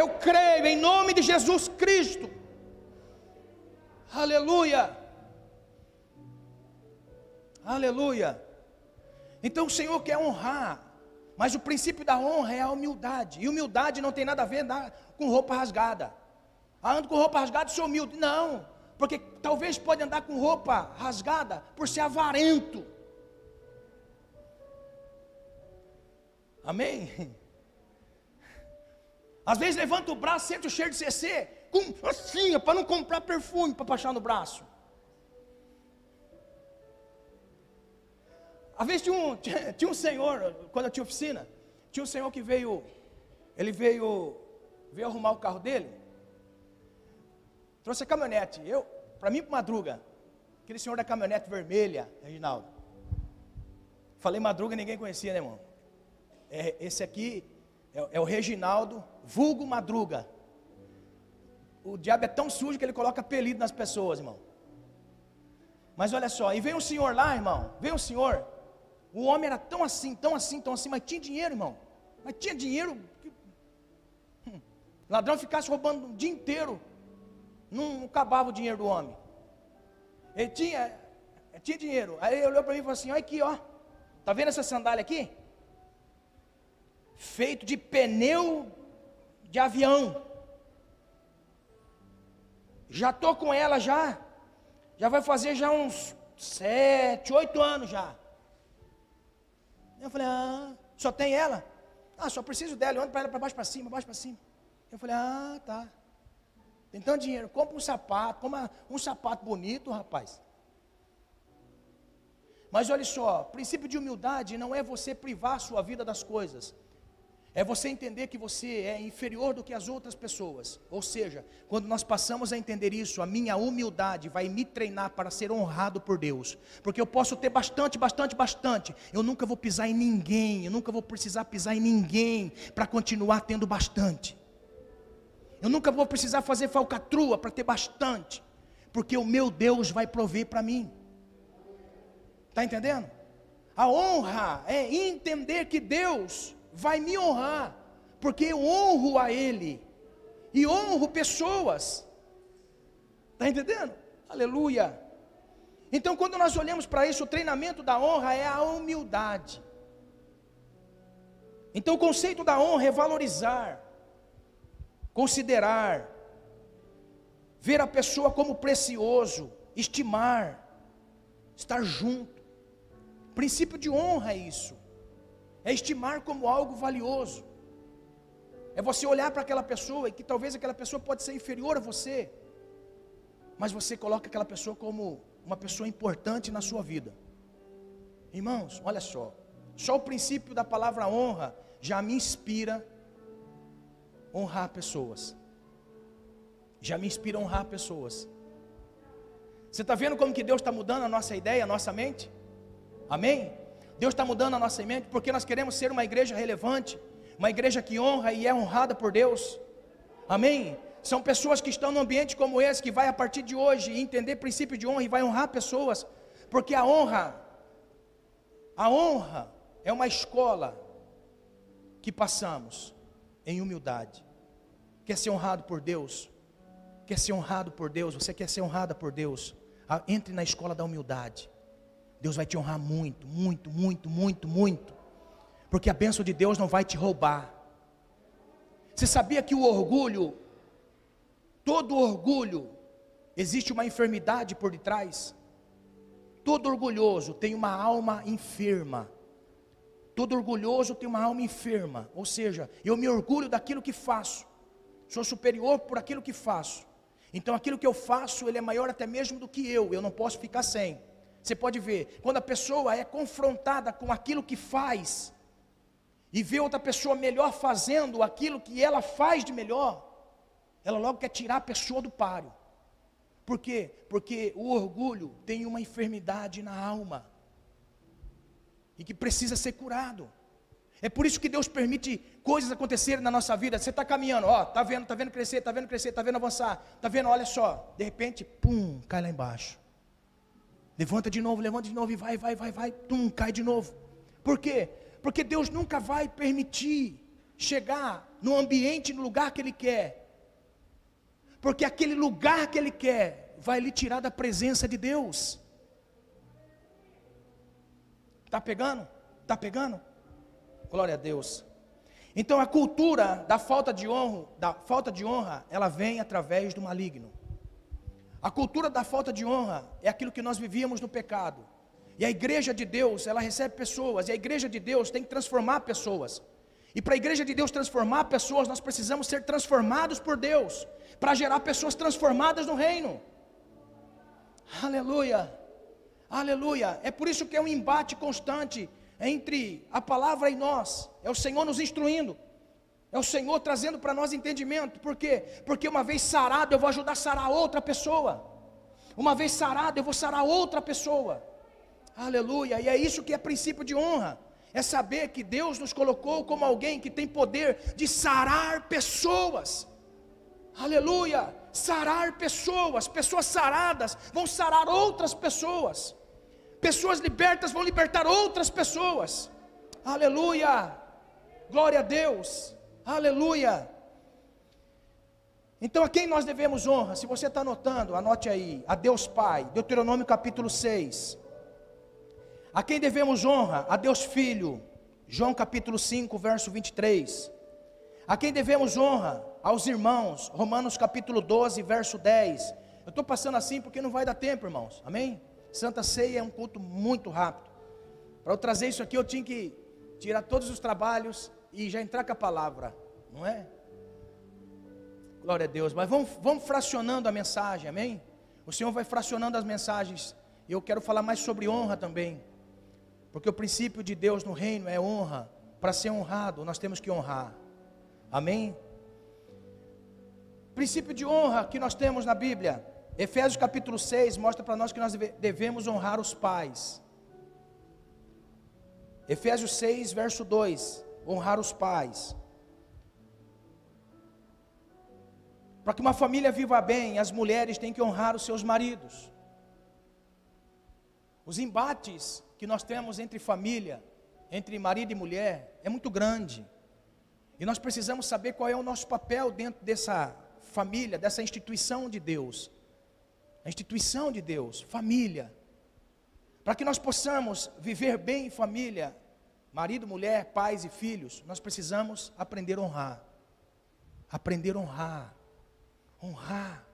Eu creio em nome de Jesus Cristo. Aleluia. Aleluia. Então o Senhor quer honrar, mas o princípio da honra é a humildade. E humildade não tem nada a ver com roupa rasgada. Ah, ando com roupa rasgada sou humilde. Não, porque talvez pode andar com roupa rasgada por ser avarento. Amém? Às vezes levanta o braço, sente o cheiro de CC, com, assim, para não comprar perfume para passar no braço. Às vezes tinha um, tinha um senhor, quando eu tinha oficina, tinha um senhor que veio, ele veio, veio arrumar o carro dele, trouxe a caminhonete, eu, para mim, para madruga, aquele senhor da caminhonete vermelha, Reginaldo. Falei madruga, ninguém conhecia, né, irmão? É, esse aqui é, é o Reginaldo, vulgo madruga. O diabo é tão sujo que ele coloca apelido nas pessoas, irmão. Mas olha só, e veio um senhor lá, irmão, veio um senhor, o homem era tão assim, tão assim, tão assim, mas tinha dinheiro, irmão. Mas tinha dinheiro. Que... Hum. Ladrão ficasse roubando o dia inteiro, não acabava o dinheiro do homem. Ele tinha, tinha dinheiro. Aí ele olhou para mim e falou assim: olha aqui, ó. Tá vendo essa sandália aqui? Feito de pneu de avião. Já estou com ela já. Já vai fazer já uns sete, oito anos já. Eu falei, ah, só tem ela? Ah, só preciso dela. Eu ando para ela para baixo para cima, baixo para cima. Eu falei, ah, tá. Tem tanto dinheiro. Compra um sapato, compra um sapato bonito, rapaz. Mas olha só, princípio de humildade não é você privar a sua vida das coisas. É você entender que você é inferior do que as outras pessoas. Ou seja, quando nós passamos a entender isso, a minha humildade vai me treinar para ser honrado por Deus. Porque eu posso ter bastante, bastante, bastante. Eu nunca vou pisar em ninguém. Eu nunca vou precisar pisar em ninguém para continuar tendo bastante. Eu nunca vou precisar fazer falcatrua para ter bastante. Porque o meu Deus vai prover para mim. Está entendendo? A honra é entender que Deus vai me honrar, porque eu honro a Ele e honro pessoas. Está entendendo? Aleluia. Então, quando nós olhamos para isso, o treinamento da honra é a humildade. Então, o conceito da honra é valorizar, considerar, ver a pessoa como precioso, estimar, estar junto. O princípio de honra é isso é estimar como algo valioso, é você olhar para aquela pessoa e que talvez aquela pessoa pode ser inferior a você, mas você coloca aquela pessoa como uma pessoa importante na sua vida. Irmãos, olha só, só o princípio da palavra honra já me inspira honrar pessoas. Já me inspira honrar pessoas. Você está vendo como que Deus está mudando a nossa ideia, a nossa mente? Amém? Deus está mudando a nossa mente porque nós queremos ser uma igreja relevante, uma igreja que honra e é honrada por Deus. Amém? São pessoas que estão num ambiente como esse, que vai a partir de hoje entender princípio de honra e vai honrar pessoas, porque a honra, a honra é uma escola que passamos em humildade. Quer ser honrado por Deus? Quer ser honrado por Deus? Você quer ser honrada por Deus? Ah, entre na escola da humildade. Deus vai te honrar muito, muito, muito, muito, muito. Porque a bênção de Deus não vai te roubar. Você sabia que o orgulho, todo orgulho, existe uma enfermidade por detrás? Todo orgulhoso tem uma alma enferma. Todo orgulhoso tem uma alma enferma. Ou seja, eu me orgulho daquilo que faço. Sou superior por aquilo que faço. Então aquilo que eu faço, ele é maior até mesmo do que eu. Eu não posso ficar sem. Você pode ver, quando a pessoa é confrontada com aquilo que faz, e vê outra pessoa melhor fazendo aquilo que ela faz de melhor, ela logo quer tirar a pessoa do páreo. Por quê? Porque o orgulho tem uma enfermidade na alma e que precisa ser curado. É por isso que Deus permite coisas acontecerem na nossa vida. Você está caminhando, ó, tá vendo, tá vendo crescer, tá vendo crescer, tá vendo avançar, tá vendo, olha só, de repente, pum, cai lá embaixo. Levanta de novo, levanta de novo e vai, vai, vai, vai, pum, cai de novo. Por quê? Porque Deus nunca vai permitir chegar no ambiente, no lugar que Ele quer. Porque aquele lugar que Ele quer vai lhe tirar da presença de Deus. Está pegando? Está pegando? Glória a Deus. Então a cultura da falta de honra, da falta de honra, ela vem através do maligno. A cultura da falta de honra é aquilo que nós vivíamos no pecado. E a igreja de Deus, ela recebe pessoas, e a igreja de Deus tem que transformar pessoas. E para a igreja de Deus transformar pessoas, nós precisamos ser transformados por Deus, para gerar pessoas transformadas no reino. Aleluia, aleluia. É por isso que é um embate constante entre a palavra e nós. É o Senhor nos instruindo. É o Senhor trazendo para nós entendimento. Por quê? Porque uma vez sarado, eu vou ajudar a sarar outra pessoa. Uma vez sarado, eu vou sarar outra pessoa. Aleluia. E é isso que é princípio de honra. É saber que Deus nos colocou como alguém que tem poder de sarar pessoas. Aleluia. Sarar pessoas. Pessoas saradas vão sarar outras pessoas. Pessoas libertas vão libertar outras pessoas. Aleluia. Glória a Deus. Aleluia. Então a quem nós devemos honra? Se você está anotando, anote aí. A Deus Pai, Deuteronômio capítulo 6. A quem devemos honra? A Deus Filho, João capítulo 5, verso 23. A quem devemos honra? Aos irmãos, Romanos capítulo 12, verso 10. Eu estou passando assim porque não vai dar tempo, irmãos. Amém? Santa Ceia é um culto muito rápido. Para eu trazer isso aqui, eu tinha que tirar todos os trabalhos e já entrar com a palavra, não é? Glória a Deus. Mas vamos, vamos fracionando a mensagem, amém? O Senhor vai fracionando as mensagens. E eu quero falar mais sobre honra também. Porque o princípio de Deus no reino é honra. Para ser honrado, nós temos que honrar. Amém? Princípio de honra que nós temos na Bíblia Efésios capítulo 6 mostra para nós que nós devemos honrar os pais. Efésios 6, verso 2: honrar os pais. Para que uma família viva bem, as mulheres têm que honrar os seus maridos. Os embates que nós temos entre família, entre marido e mulher, é muito grande. E nós precisamos saber qual é o nosso papel dentro dessa família, dessa instituição de Deus a instituição de Deus, família. Para que nós possamos viver bem em família, marido, mulher, pais e filhos, nós precisamos aprender a honrar. Aprender a honrar. Honrar.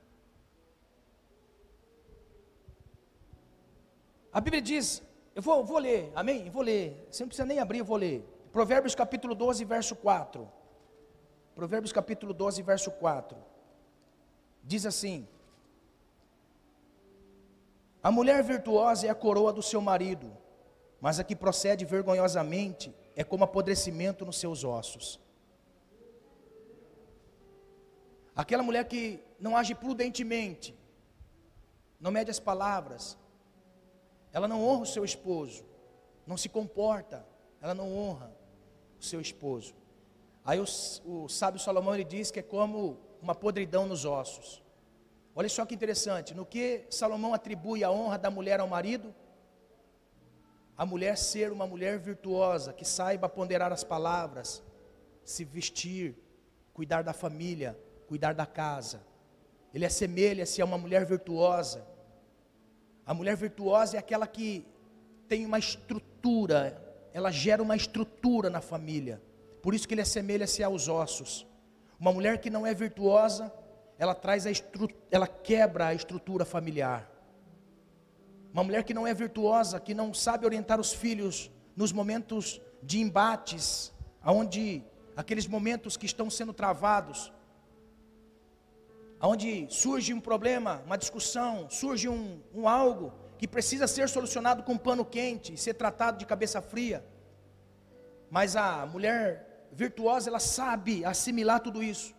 A Bíblia diz, eu vou, vou ler, amém? vou ler, você não precisa nem abrir, eu vou ler. Provérbios capítulo 12, verso 4. Provérbios capítulo 12, verso 4. Diz assim: a mulher virtuosa é a coroa do seu marido, mas a que procede vergonhosamente é como apodrecimento nos seus ossos. Aquela mulher que não age prudentemente, não mede as palavras, ela não honra o seu esposo, não se comporta, ela não honra o seu esposo. Aí o, o sábio Salomão ele diz que é como uma podridão nos ossos. Olha só que interessante, no que Salomão atribui a honra da mulher ao marido? A mulher ser uma mulher virtuosa, que saiba ponderar as palavras, se vestir, cuidar da família, cuidar da casa. Ele assemelha-se a uma mulher virtuosa. A mulher virtuosa é aquela que tem uma estrutura, ela gera uma estrutura na família. Por isso que ele assemelha-se aos ossos. Uma mulher que não é virtuosa, ela traz a ela quebra a estrutura familiar. Uma mulher que não é virtuosa, que não sabe orientar os filhos nos momentos de embates, aonde aqueles momentos que estão sendo travados, aonde surge um problema, uma discussão, surge um, um algo que precisa ser solucionado com pano quente, ser tratado de cabeça fria. Mas a mulher virtuosa, ela sabe assimilar tudo isso.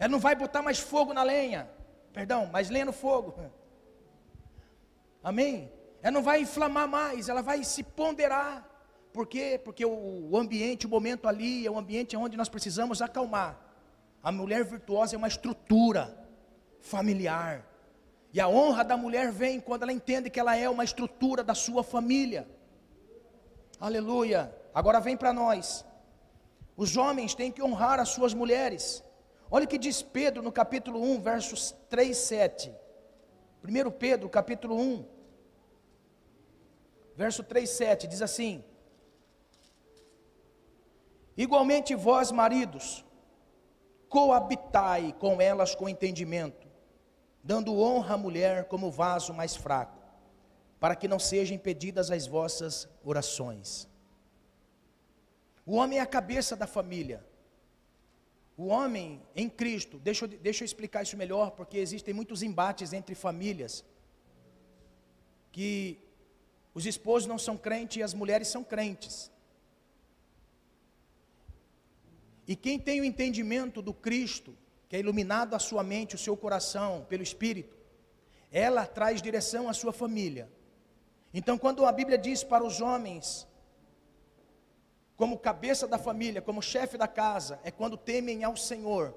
Ela não vai botar mais fogo na lenha. Perdão, mais lenha no fogo. Amém? Ela não vai inflamar mais, ela vai se ponderar. Por quê? Porque o, ambiente, o momento ali é um ambiente onde nós precisamos acalmar. A mulher virtuosa é uma estrutura familiar. E a honra da mulher vem quando ela entende que ela é uma estrutura da sua família. Aleluia. Agora vem para nós. Os homens têm que honrar as suas mulheres. Olha o que diz Pedro no capítulo 1, versos 3, 7. 1 Pedro, capítulo 1, verso 3, 7, diz assim: Igualmente vós, maridos, coabitai com elas com entendimento, dando honra à mulher como vaso mais fraco, para que não sejam impedidas as vossas orações. O homem é a cabeça da família. O homem em Cristo, deixa eu, deixa eu explicar isso melhor, porque existem muitos embates entre famílias, que os esposos não são crentes e as mulheres são crentes. E quem tem o entendimento do Cristo, que é iluminado a sua mente, o seu coração, pelo Espírito, ela traz direção à sua família. Então, quando a Bíblia diz para os homens como cabeça da família, como chefe da casa, é quando temem ao Senhor.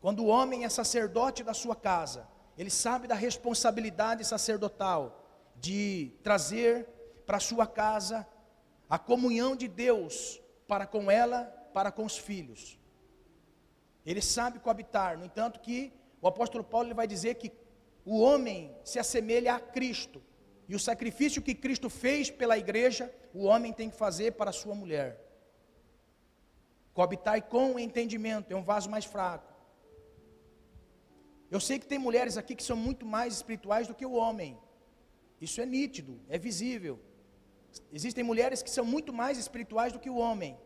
Quando o homem é sacerdote da sua casa, ele sabe da responsabilidade sacerdotal de trazer para sua casa a comunhão de Deus para com ela, para com os filhos. Ele sabe coabitar, no entanto que o apóstolo Paulo ele vai dizer que o homem se assemelha a Cristo. E o sacrifício que Cristo fez pela igreja, o homem tem que fazer para a sua mulher. Coabitai com entendimento, é um vaso mais fraco. Eu sei que tem mulheres aqui que são muito mais espirituais do que o homem. Isso é nítido, é visível. Existem mulheres que são muito mais espirituais do que o homem.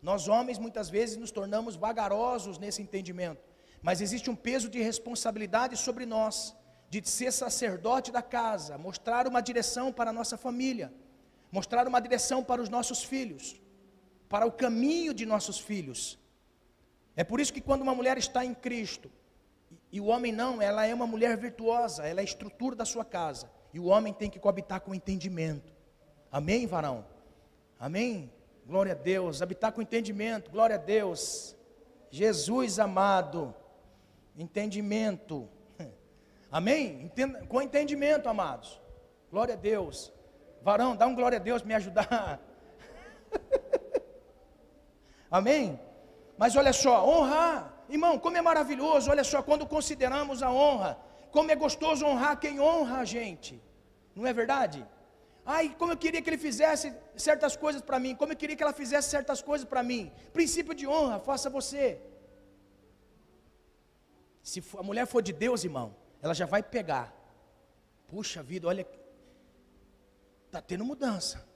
Nós homens muitas vezes nos tornamos vagarosos nesse entendimento, mas existe um peso de responsabilidade sobre nós de ser sacerdote da casa, mostrar uma direção para a nossa família, mostrar uma direção para os nossos filhos, para o caminho de nossos filhos. É por isso que quando uma mulher está em Cristo, e o homem não, ela é uma mulher virtuosa, ela é a estrutura da sua casa, e o homem tem que coabitar com entendimento. Amém, varão? Amém? Glória a Deus, habitar com entendimento, glória a Deus. Jesus amado, entendimento. Amém? Com entendimento, amados. Glória a Deus. Varão, dá um glória a Deus me ajudar. Amém? Mas olha só, honrar, irmão, como é maravilhoso, olha só, quando consideramos a honra, como é gostoso honrar quem honra a gente, não é verdade? Ai, como eu queria que ele fizesse certas coisas para mim, como eu queria que ela fizesse certas coisas para mim. Princípio de honra, faça você. Se a mulher for de Deus, irmão, ela já vai pegar. Puxa vida, olha, está tendo mudança.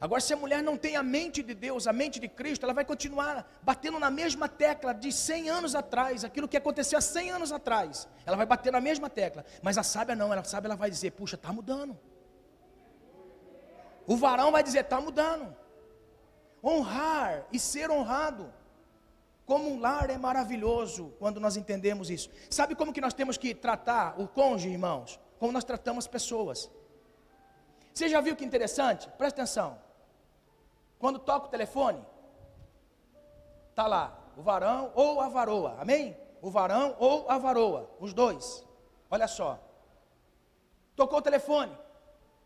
Agora, se a mulher não tem a mente de Deus, a mente de Cristo, ela vai continuar batendo na mesma tecla de 100 anos atrás, aquilo que aconteceu há 100 anos atrás. Ela vai bater na mesma tecla. Mas a sábia não, ela sabe, ela vai dizer: Puxa, está mudando. O varão vai dizer: Está mudando. Honrar e ser honrado. Como um lar é maravilhoso quando nós entendemos isso. Sabe como que nós temos que tratar o cônjuge, irmãos? Como nós tratamos pessoas. Você já viu que interessante? Presta atenção. Quando toca o telefone, tá lá o varão ou a varoa. Amém? O varão ou a varoa, os dois. Olha só. Tocou o telefone.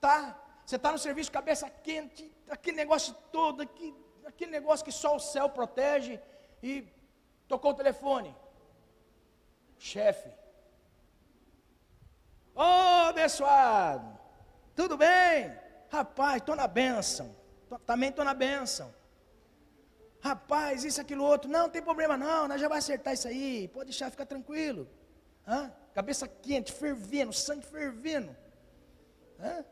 Tá? Você está no serviço cabeça quente, aquele negócio todo, aqui, aquele negócio que só o céu protege e tocou o telefone. Chefe. Ô oh, abençoado, tudo bem? Rapaz, estou na bênção. Também estou na bênção. Rapaz, isso, aquilo, outro. Não, não tem problema não, nós já vai acertar isso aí. Pode deixar, fica tranquilo. Hã? Cabeça quente, fervendo, sangue fervendo. Hã?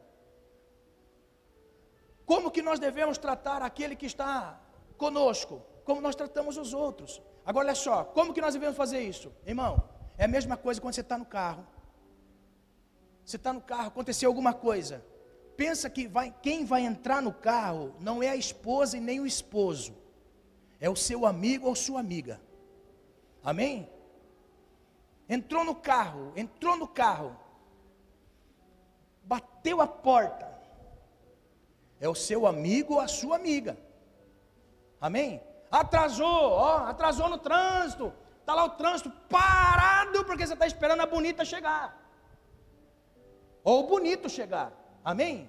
Como que nós devemos tratar aquele que está conosco? como nós tratamos os outros. Agora olha só, como que nós devemos fazer isso? Irmão, é a mesma coisa quando você está no carro. Você está no carro, aconteceu alguma coisa. Pensa que vai, quem vai entrar no carro não é a esposa e nem o esposo. É o seu amigo ou sua amiga. Amém? Entrou no carro, entrou no carro. Bateu a porta. é o seu amigo ou a sua amiga. Amém? Atrasou, ó, atrasou no trânsito. Está lá o trânsito parado porque você está esperando a bonita chegar. Ou o bonito chegar. Amém?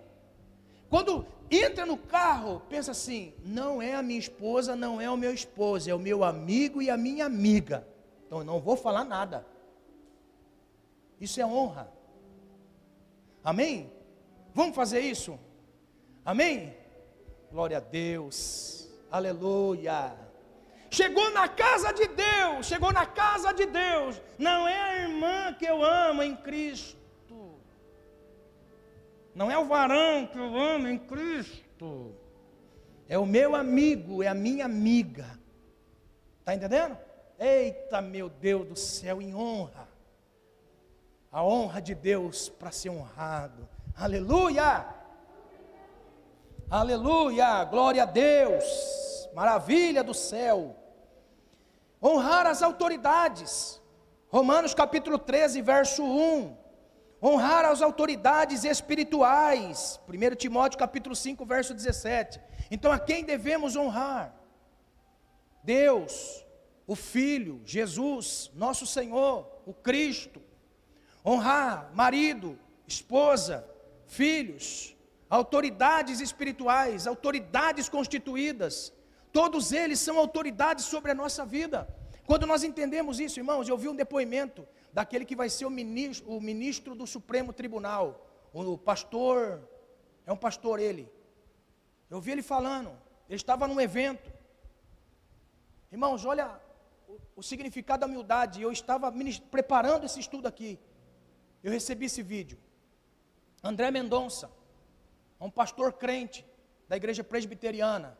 Quando entra no carro, pensa assim: não é a minha esposa, não é o meu esposo, é o meu amigo e a minha amiga. Então eu não vou falar nada. Isso é honra. Amém? Vamos fazer isso? Amém? Glória a Deus. Aleluia. Chegou na casa de Deus, chegou na casa de Deus. Não é a irmã que eu amo em Cristo. Não é o varão que eu amo em Cristo. É o meu amigo, é a minha amiga. Está entendendo? Eita, meu Deus do céu, em honra a honra de Deus para ser honrado. Aleluia! Aleluia! Glória a Deus! Maravilha do céu! Honrar as autoridades. Romanos capítulo 13, verso 1. Honrar as autoridades espirituais. 1 Timóteo capítulo 5, verso 17. Então a quem devemos honrar? Deus, o Filho, Jesus, nosso Senhor, o Cristo honrar marido, esposa, filhos, autoridades espirituais, autoridades constituídas. Todos eles são autoridades sobre a nossa vida. Quando nós entendemos isso, irmãos, eu vi um depoimento daquele que vai ser o ministro, o ministro do Supremo Tribunal, o pastor, é um pastor ele. Eu vi ele falando, ele estava num evento. Irmãos, olha o, o significado da humildade. Eu estava preparando esse estudo aqui eu recebi esse vídeo. André Mendonça, um pastor crente da igreja presbiteriana,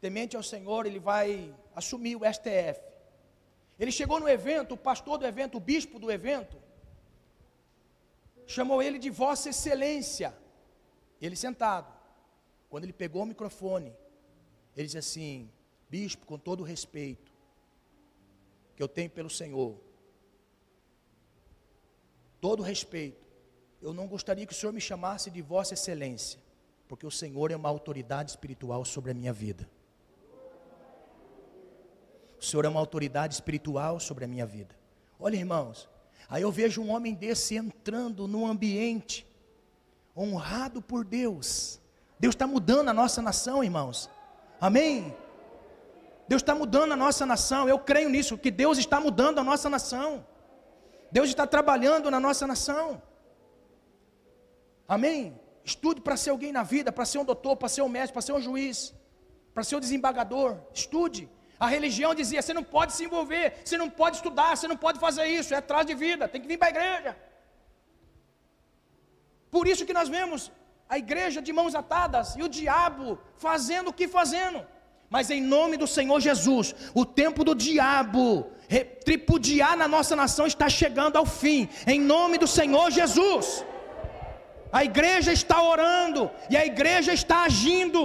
temente ao Senhor, ele vai assumir o STF. Ele chegou no evento, o pastor do evento, o bispo do evento, chamou ele de Vossa Excelência. Ele sentado. Quando ele pegou o microfone, ele disse assim: Bispo, com todo o respeito que eu tenho pelo Senhor, todo respeito, eu não gostaria que o Senhor me chamasse de Vossa Excelência, porque o Senhor é uma autoridade espiritual sobre a minha vida. O Senhor é uma autoridade espiritual sobre a minha vida. Olha, irmãos, aí eu vejo um homem desse entrando num ambiente honrado por Deus. Deus está mudando a nossa nação, irmãos. Amém? Deus está mudando a nossa nação. Eu creio nisso, que Deus está mudando a nossa nação. Deus está trabalhando na nossa nação. Amém? Estude para ser alguém na vida, para ser um doutor, para ser um médico, para ser um juiz, para ser um desembargador. Estude. A religião dizia: você não pode se envolver, você não pode estudar, você não pode fazer isso, é atrás de vida, tem que vir para a igreja. Por isso que nós vemos a igreja de mãos atadas e o diabo fazendo o que fazendo. Mas em nome do Senhor Jesus, o tempo do diabo tripudiar na nossa nação está chegando ao fim, em nome do Senhor Jesus. A igreja está orando e a igreja está agindo,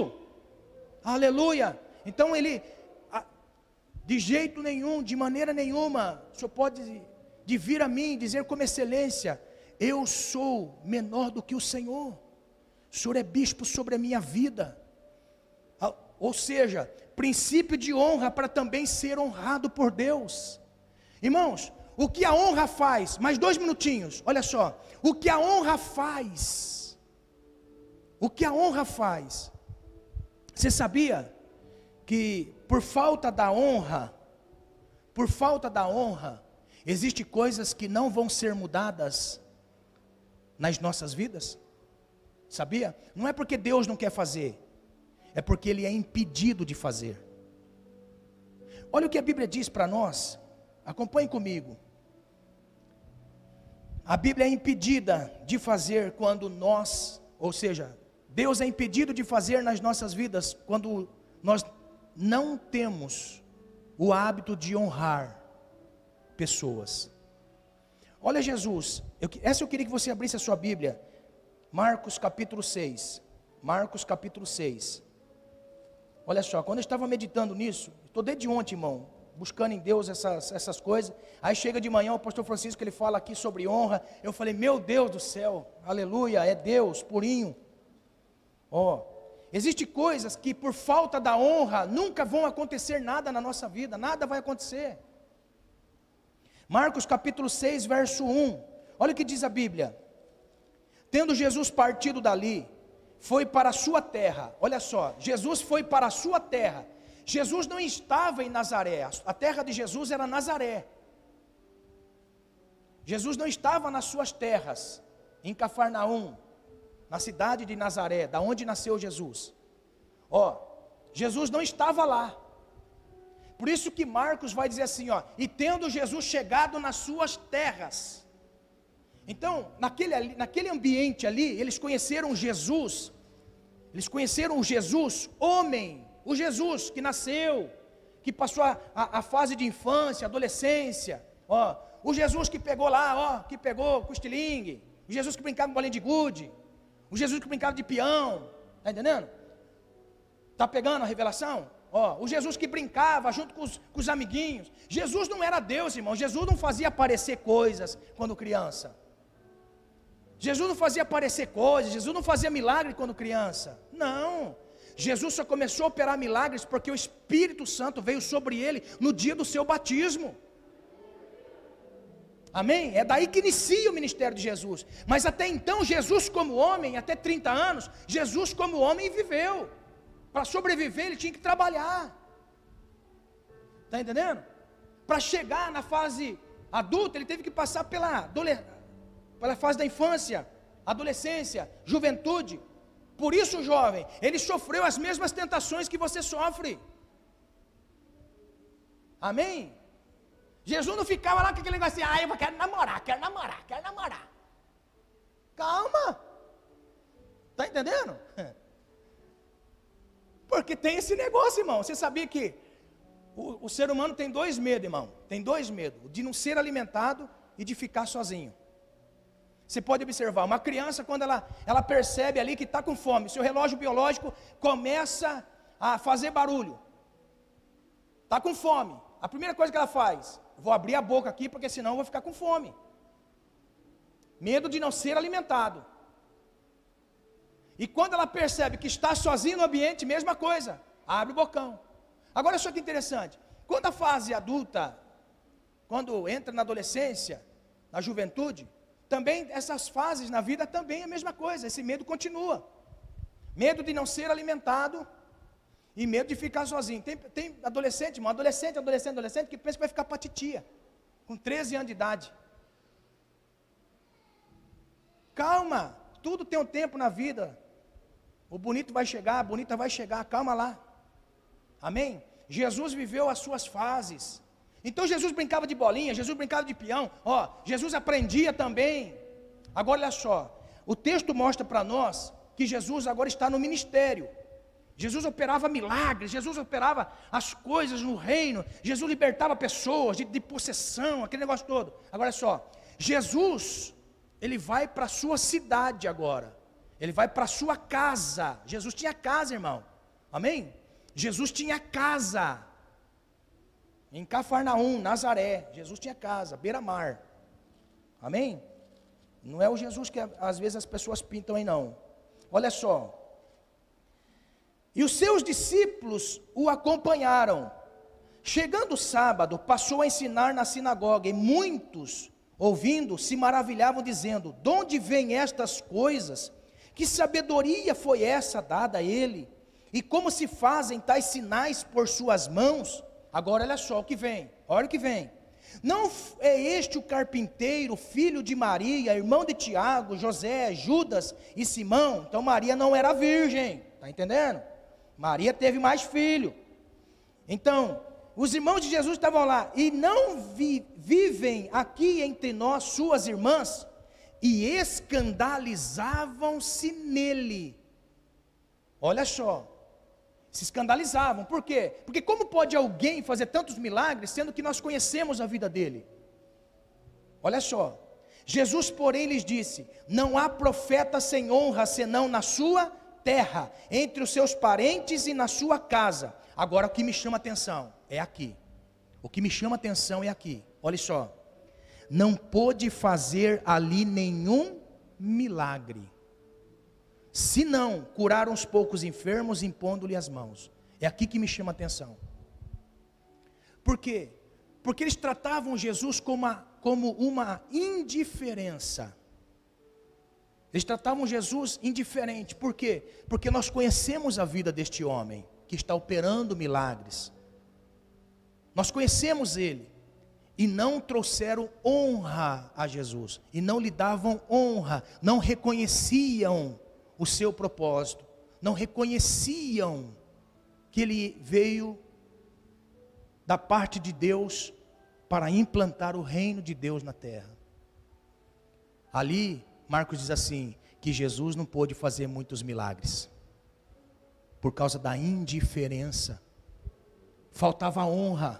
aleluia. Então ele, de jeito nenhum, de maneira nenhuma, o senhor pode de vir a mim dizer como excelência: eu sou menor do que o Senhor, o Senhor é bispo sobre a minha vida. Ou seja, princípio de honra para também ser honrado por Deus. Irmãos, o que a honra faz, mais dois minutinhos, olha só, o que a honra faz, o que a honra faz, você sabia que por falta da honra, por falta da honra, existe coisas que não vão ser mudadas nas nossas vidas? Sabia? Não é porque Deus não quer fazer, é porque ele é impedido de fazer. Olha o que a Bíblia diz para nós, acompanhe comigo. A Bíblia é impedida de fazer quando nós, ou seja, Deus é impedido de fazer nas nossas vidas quando nós não temos o hábito de honrar pessoas. Olha Jesus, eu, essa eu queria que você abrisse a sua Bíblia, Marcos capítulo 6. Marcos capítulo 6. Olha só, quando eu estava meditando nisso, estou desde ontem, irmão, buscando em Deus essas, essas coisas. Aí chega de manhã o pastor Francisco, ele fala aqui sobre honra. Eu falei, meu Deus do céu, aleluia, é Deus, purinho. Ó, existe coisas que por falta da honra nunca vão acontecer nada na nossa vida, nada vai acontecer. Marcos capítulo 6, verso 1. Olha o que diz a Bíblia. Tendo Jesus partido dali, foi para a sua terra. Olha só, Jesus foi para a sua terra. Jesus não estava em Nazaré, a terra de Jesus era Nazaré. Jesus não estava nas suas terras, em Cafarnaum, na cidade de Nazaré, da onde nasceu Jesus. Ó, Jesus não estava lá. Por isso que Marcos vai dizer assim, ó, e tendo Jesus chegado nas suas terras. Então, naquele, naquele ambiente ali, eles conheceram Jesus eles conheceram Jesus, homem, o Jesus que nasceu, que passou a, a, a fase de infância, adolescência, ó, o Jesus que pegou lá, ó, que pegou com estilingue, o Jesus que brincava com bolinha de gude, o Jesus que brincava de peão, tá entendendo? Tá pegando a revelação? Ó, o Jesus que brincava junto com os, com os amiguinhos. Jesus não era Deus, irmão. Jesus não fazia aparecer coisas quando criança. Jesus não fazia aparecer coisas, Jesus não fazia milagre quando criança. Não. Jesus só começou a operar milagres porque o Espírito Santo veio sobre ele no dia do seu batismo. Amém? É daí que inicia o ministério de Jesus. Mas até então, Jesus, como homem, até 30 anos, Jesus, como homem, viveu. Para sobreviver, ele tinha que trabalhar. Está entendendo? Para chegar na fase adulta, ele teve que passar pela pela fase da infância, adolescência, juventude. Por isso, jovem, ele sofreu as mesmas tentações que você sofre. Amém? Jesus não ficava lá com aquele negócio assim, ah, eu quero namorar, quero namorar, quero namorar. Calma. Está entendendo? Porque tem esse negócio, irmão. Você sabia que o, o ser humano tem dois medos, irmão. Tem dois medos: de não ser alimentado e de ficar sozinho. Você pode observar, uma criança, quando ela, ela percebe ali que está com fome, seu relógio biológico começa a fazer barulho. Está com fome. A primeira coisa que ela faz, vou abrir a boca aqui, porque senão eu vou ficar com fome. Medo de não ser alimentado. E quando ela percebe que está sozinha no ambiente, mesma coisa, abre o bocão. Agora, só que interessante, quando a fase adulta, quando entra na adolescência, na juventude, também essas fases na vida também é a mesma coisa, esse medo continua. Medo de não ser alimentado e medo de ficar sozinho. Tem, tem adolescente, um adolescente, adolescente, adolescente que pensa que vai ficar patitia, com 13 anos de idade. Calma, tudo tem um tempo na vida. O bonito vai chegar, a bonita vai chegar, calma lá. Amém? Jesus viveu as suas fases. Então Jesus brincava de bolinha, Jesus brincava de peão, ó, Jesus aprendia também. Agora olha só, o texto mostra para nós que Jesus agora está no ministério. Jesus operava milagres, Jesus operava as coisas no reino, Jesus libertava pessoas de, de possessão, aquele negócio todo. Agora é só, Jesus, ele vai para a sua cidade agora, ele vai para a sua casa. Jesus tinha casa, irmão, amém? Jesus tinha casa, em Cafarnaum, Nazaré, Jesus tinha casa, beira-mar. Amém? Não é o Jesus que às vezes as pessoas pintam aí, não. Olha só. E os seus discípulos o acompanharam. Chegando o sábado, passou a ensinar na sinagoga, e muitos, ouvindo, se maravilhavam, dizendo: De onde vêm estas coisas? Que sabedoria foi essa dada a ele? E como se fazem tais sinais por suas mãos? Agora olha só o que vem, olha o que vem. Não é este o carpinteiro, filho de Maria, irmão de Tiago, José, Judas e Simão? Então Maria não era virgem, está entendendo? Maria teve mais filho. Então, os irmãos de Jesus estavam lá e não vi, vivem aqui entre nós, suas irmãs, e escandalizavam-se nele. Olha só, se escandalizavam. Por quê? Porque como pode alguém fazer tantos milagres sendo que nós conhecemos a vida dele? Olha só. Jesus, porém, lhes disse: Não há profeta sem honra senão na sua terra, entre os seus parentes e na sua casa. Agora o que me chama atenção é aqui. O que me chama atenção é aqui. Olha só. Não pôde fazer ali nenhum milagre. Se não, curaram os poucos enfermos impondo-lhe as mãos. É aqui que me chama atenção. Por quê? Porque eles tratavam Jesus como uma, como uma indiferença. Eles tratavam Jesus indiferente. Por quê? Porque nós conhecemos a vida deste homem que está operando milagres. Nós conhecemos ele e não trouxeram honra a Jesus, e não lhe davam honra, não reconheciam o seu propósito, não reconheciam que ele veio da parte de Deus para implantar o reino de Deus na terra. Ali, Marcos diz assim: que Jesus não pôde fazer muitos milagres, por causa da indiferença, faltava honra.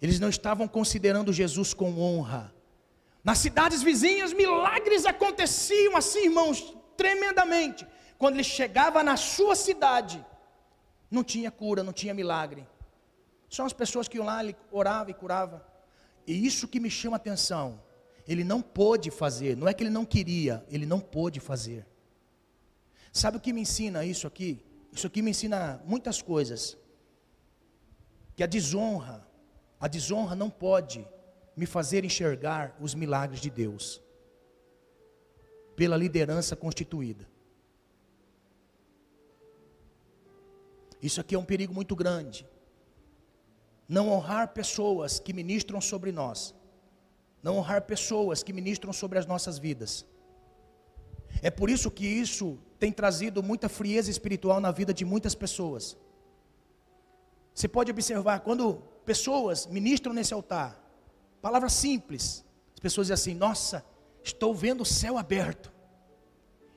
Eles não estavam considerando Jesus com honra. Nas cidades vizinhas, milagres aconteciam assim, irmãos, tremendamente. Quando ele chegava na sua cidade, não tinha cura, não tinha milagre. São as pessoas que iam lá, ele orava e curava. E isso que me chama a atenção. Ele não pôde fazer, não é que ele não queria, ele não pôde fazer. Sabe o que me ensina isso aqui? Isso aqui me ensina muitas coisas. Que a desonra, a desonra não pode me fazer enxergar os milagres de Deus pela liderança constituída. Isso aqui é um perigo muito grande. Não honrar pessoas que ministram sobre nós. Não honrar pessoas que ministram sobre as nossas vidas. É por isso que isso tem trazido muita frieza espiritual na vida de muitas pessoas. Você pode observar, quando pessoas ministram nesse altar, palavra simples, as pessoas dizem assim: Nossa, estou vendo o céu aberto.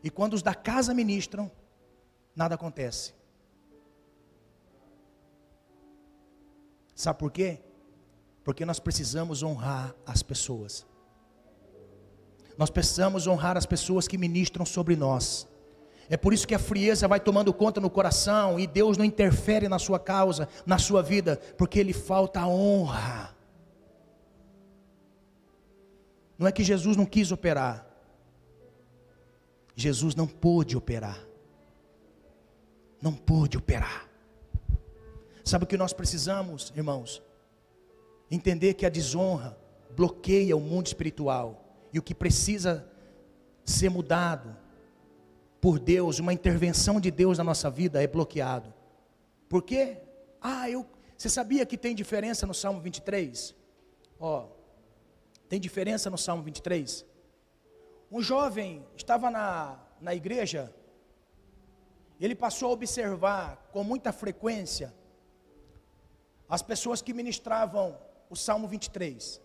E quando os da casa ministram, nada acontece. Sabe por quê? Porque nós precisamos honrar as pessoas. Nós precisamos honrar as pessoas que ministram sobre nós. É por isso que a frieza vai tomando conta no coração e Deus não interfere na sua causa, na sua vida, porque lhe falta honra. Não é que Jesus não quis operar, Jesus não pôde operar. Não pôde operar. Sabe o que nós precisamos, irmãos? Entender que a desonra bloqueia o mundo espiritual e o que precisa ser mudado por Deus, uma intervenção de Deus na nossa vida é bloqueado. Por quê? Ah, eu, você sabia que tem diferença no Salmo 23? Ó, tem diferença no Salmo 23? Um jovem estava na, na igreja, ele passou a observar com muita frequência as pessoas que ministravam o Salmo 23.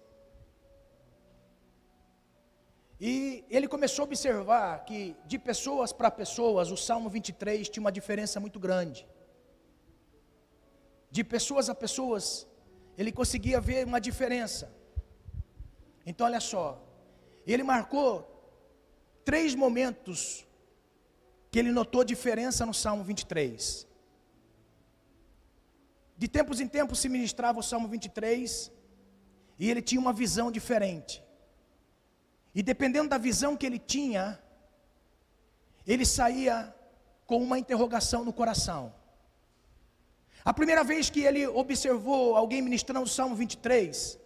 E ele começou a observar que de pessoas para pessoas, o Salmo 23 tinha uma diferença muito grande. De pessoas a pessoas, ele conseguia ver uma diferença. Então, olha só, ele marcou três momentos que ele notou diferença no Salmo 23. De tempos em tempos se ministrava o Salmo 23 e ele tinha uma visão diferente. E dependendo da visão que ele tinha, ele saía com uma interrogação no coração. A primeira vez que ele observou alguém ministrando o Salmo 23,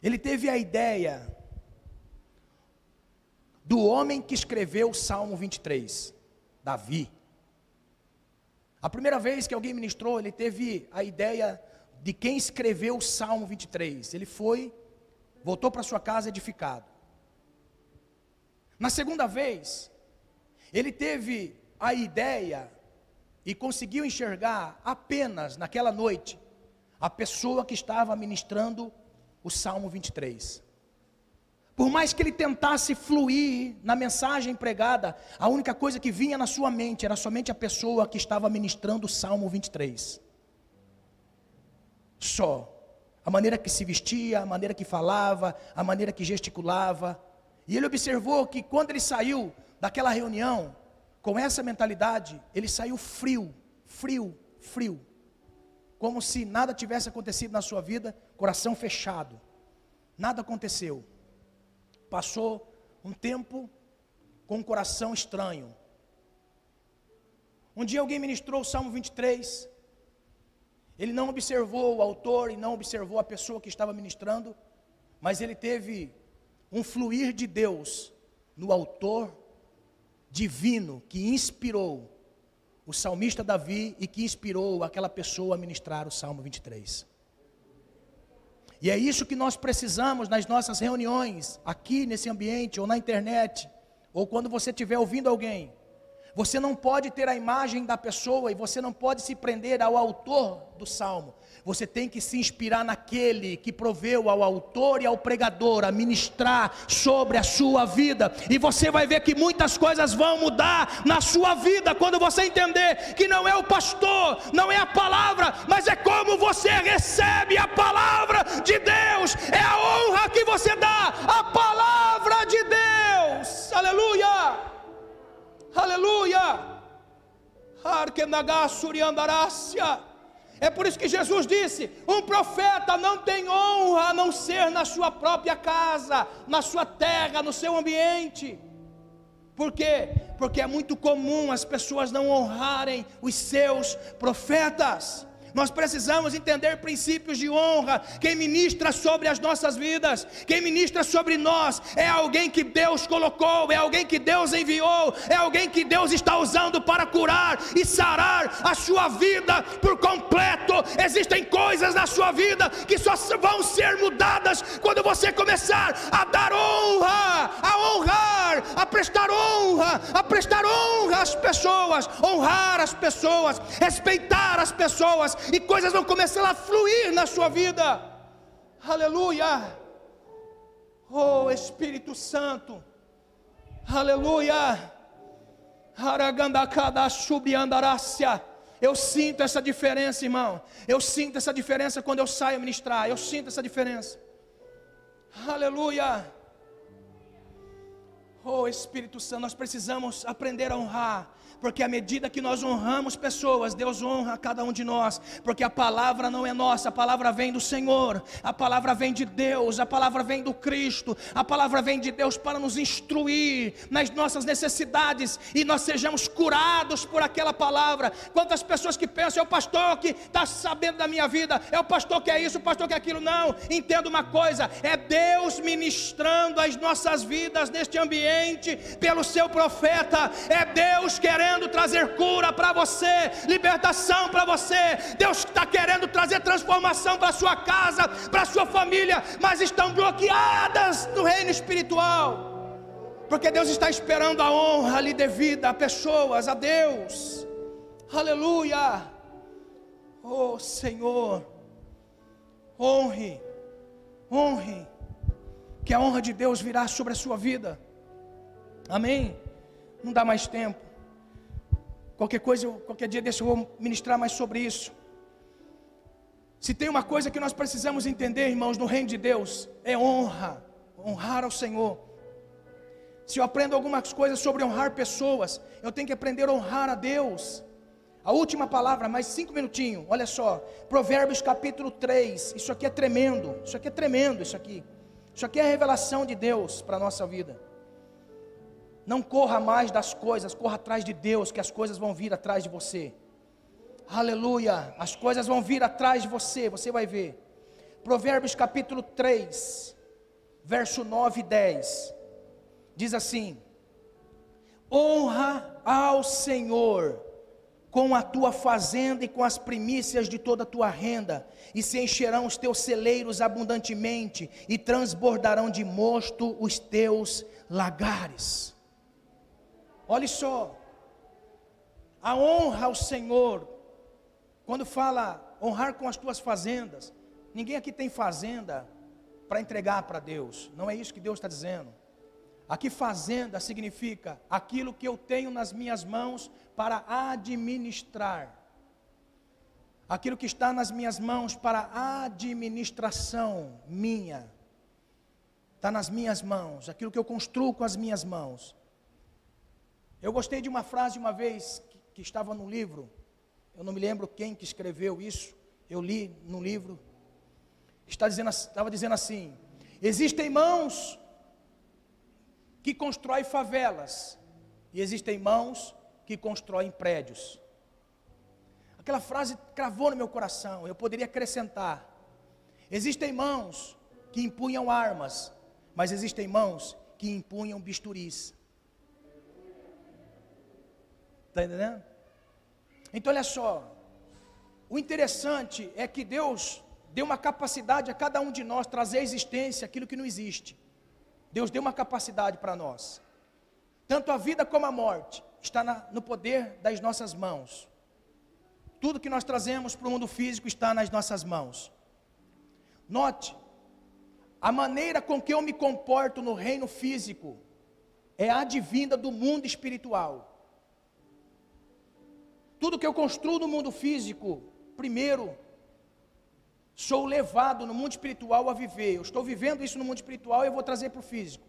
ele teve a ideia do homem que escreveu o Salmo 23, Davi. A primeira vez que alguém ministrou, ele teve a ideia de quem escreveu o Salmo 23. Ele foi voltou para sua casa edificado. Na segunda vez, ele teve a ideia e conseguiu enxergar apenas naquela noite a pessoa que estava ministrando o Salmo 23. Por mais que ele tentasse fluir na mensagem pregada, a única coisa que vinha na sua mente era somente a pessoa que estava ministrando o Salmo 23. Só a maneira que se vestia, a maneira que falava, a maneira que gesticulava. E ele observou que quando ele saiu daquela reunião, com essa mentalidade, ele saiu frio, frio, frio. Como se nada tivesse acontecido na sua vida, coração fechado. Nada aconteceu. Passou um tempo com um coração estranho. Um dia alguém ministrou o Salmo 23. Ele não observou o autor e não observou a pessoa que estava ministrando, mas ele teve um fluir de Deus no autor divino que inspirou o salmista Davi e que inspirou aquela pessoa a ministrar o Salmo 23. E é isso que nós precisamos nas nossas reuniões, aqui nesse ambiente ou na internet, ou quando você estiver ouvindo alguém. Você não pode ter a imagem da pessoa e você não pode se prender ao autor do salmo. Você tem que se inspirar naquele que proveu ao autor e ao pregador a ministrar sobre a sua vida. E você vai ver que muitas coisas vão mudar na sua vida quando você entender que não é o pastor, não é a palavra, mas é como você recebe a palavra de Deus, é a honra que você dá à palavra de Deus. Aleluia! Aleluia! É por isso que Jesus disse: um profeta não tem honra a não ser na sua própria casa, na sua terra, no seu ambiente. Por quê? Porque é muito comum as pessoas não honrarem os seus profetas. Nós precisamos entender princípios de honra. Quem ministra sobre as nossas vidas, quem ministra sobre nós, é alguém que Deus colocou, é alguém que Deus enviou, é alguém que Deus está usando para curar e sarar a sua vida por completo. Existem coisas na sua vida que só vão ser mudadas quando você começar a dar honra, a honrar, a prestar honra, a prestar honra às pessoas, honrar as pessoas, respeitar as pessoas e coisas vão começar a fluir na sua vida. Aleluia. Oh Espírito Santo. Aleluia. Aragandacada. Eu sinto essa diferença, irmão. Eu sinto essa diferença quando eu saio ministrar. Eu sinto essa diferença. Aleluia. Oh Espírito Santo, nós precisamos aprender a honrar porque à medida que nós honramos pessoas, Deus honra cada um de nós, porque a palavra não é nossa, a palavra vem do Senhor, a palavra vem de Deus, a palavra vem do Cristo, a palavra vem de Deus para nos instruir nas nossas necessidades e nós sejamos curados por aquela palavra. Quantas pessoas que pensam, é o pastor que está sabendo da minha vida, é o pastor que é isso, o pastor que é aquilo, não, entenda uma coisa, é Deus ministrando as nossas vidas neste ambiente pelo seu profeta, é Deus querendo querendo trazer cura para você, libertação para você. Deus está querendo trazer transformação para sua casa, para sua família, mas estão bloqueadas no reino espiritual. Porque Deus está esperando a honra lhe devida a pessoas, a Deus. Aleluia. Oh Senhor, honre, honre, que a honra de Deus virá sobre a sua vida. Amém? Não dá mais tempo. Qualquer coisa, qualquer dia desse eu vou ministrar mais sobre isso. Se tem uma coisa que nós precisamos entender, irmãos, no reino de Deus, é honra, honrar ao Senhor. Se eu aprendo algumas coisas sobre honrar pessoas, eu tenho que aprender a honrar a Deus. A última palavra, mais cinco minutinhos, olha só, Provérbios capítulo 3, isso aqui é tremendo, isso aqui é tremendo, isso aqui. Isso aqui é a revelação de Deus para a nossa vida. Não corra mais das coisas, corra atrás de Deus, que as coisas vão vir atrás de você. Aleluia, as coisas vão vir atrás de você, você vai ver. Provérbios capítulo 3, verso 9 e 10. Diz assim: Honra ao Senhor com a tua fazenda e com as primícias de toda a tua renda, e se encherão os teus celeiros abundantemente, e transbordarão de mosto os teus lagares. Olhe só, a honra ao Senhor, quando fala honrar com as tuas fazendas, ninguém aqui tem fazenda para entregar para Deus, não é isso que Deus está dizendo. Aqui fazenda significa aquilo que eu tenho nas minhas mãos para administrar. Aquilo que está nas minhas mãos para administração minha. Está nas minhas mãos. Aquilo que eu construo com as minhas mãos. Eu gostei de uma frase uma vez que, que estava no livro, eu não me lembro quem que escreveu isso, eu li no livro, está dizendo, estava dizendo assim: existem mãos que constrói favelas e existem mãos que constroem prédios. Aquela frase cravou no meu coração, eu poderia acrescentar: existem mãos que empunham armas, mas existem mãos que empunham bisturis. Está entendendo? Então, olha só, o interessante é que Deus deu uma capacidade a cada um de nós trazer à existência aquilo que não existe. Deus deu uma capacidade para nós. Tanto a vida como a morte está na, no poder das nossas mãos. Tudo que nós trazemos para o mundo físico está nas nossas mãos. Note, a maneira com que eu me comporto no reino físico é advinda do mundo espiritual. Tudo que eu construo no mundo físico primeiro, sou levado no mundo espiritual a viver. Eu estou vivendo isso no mundo espiritual e eu vou trazer para o físico.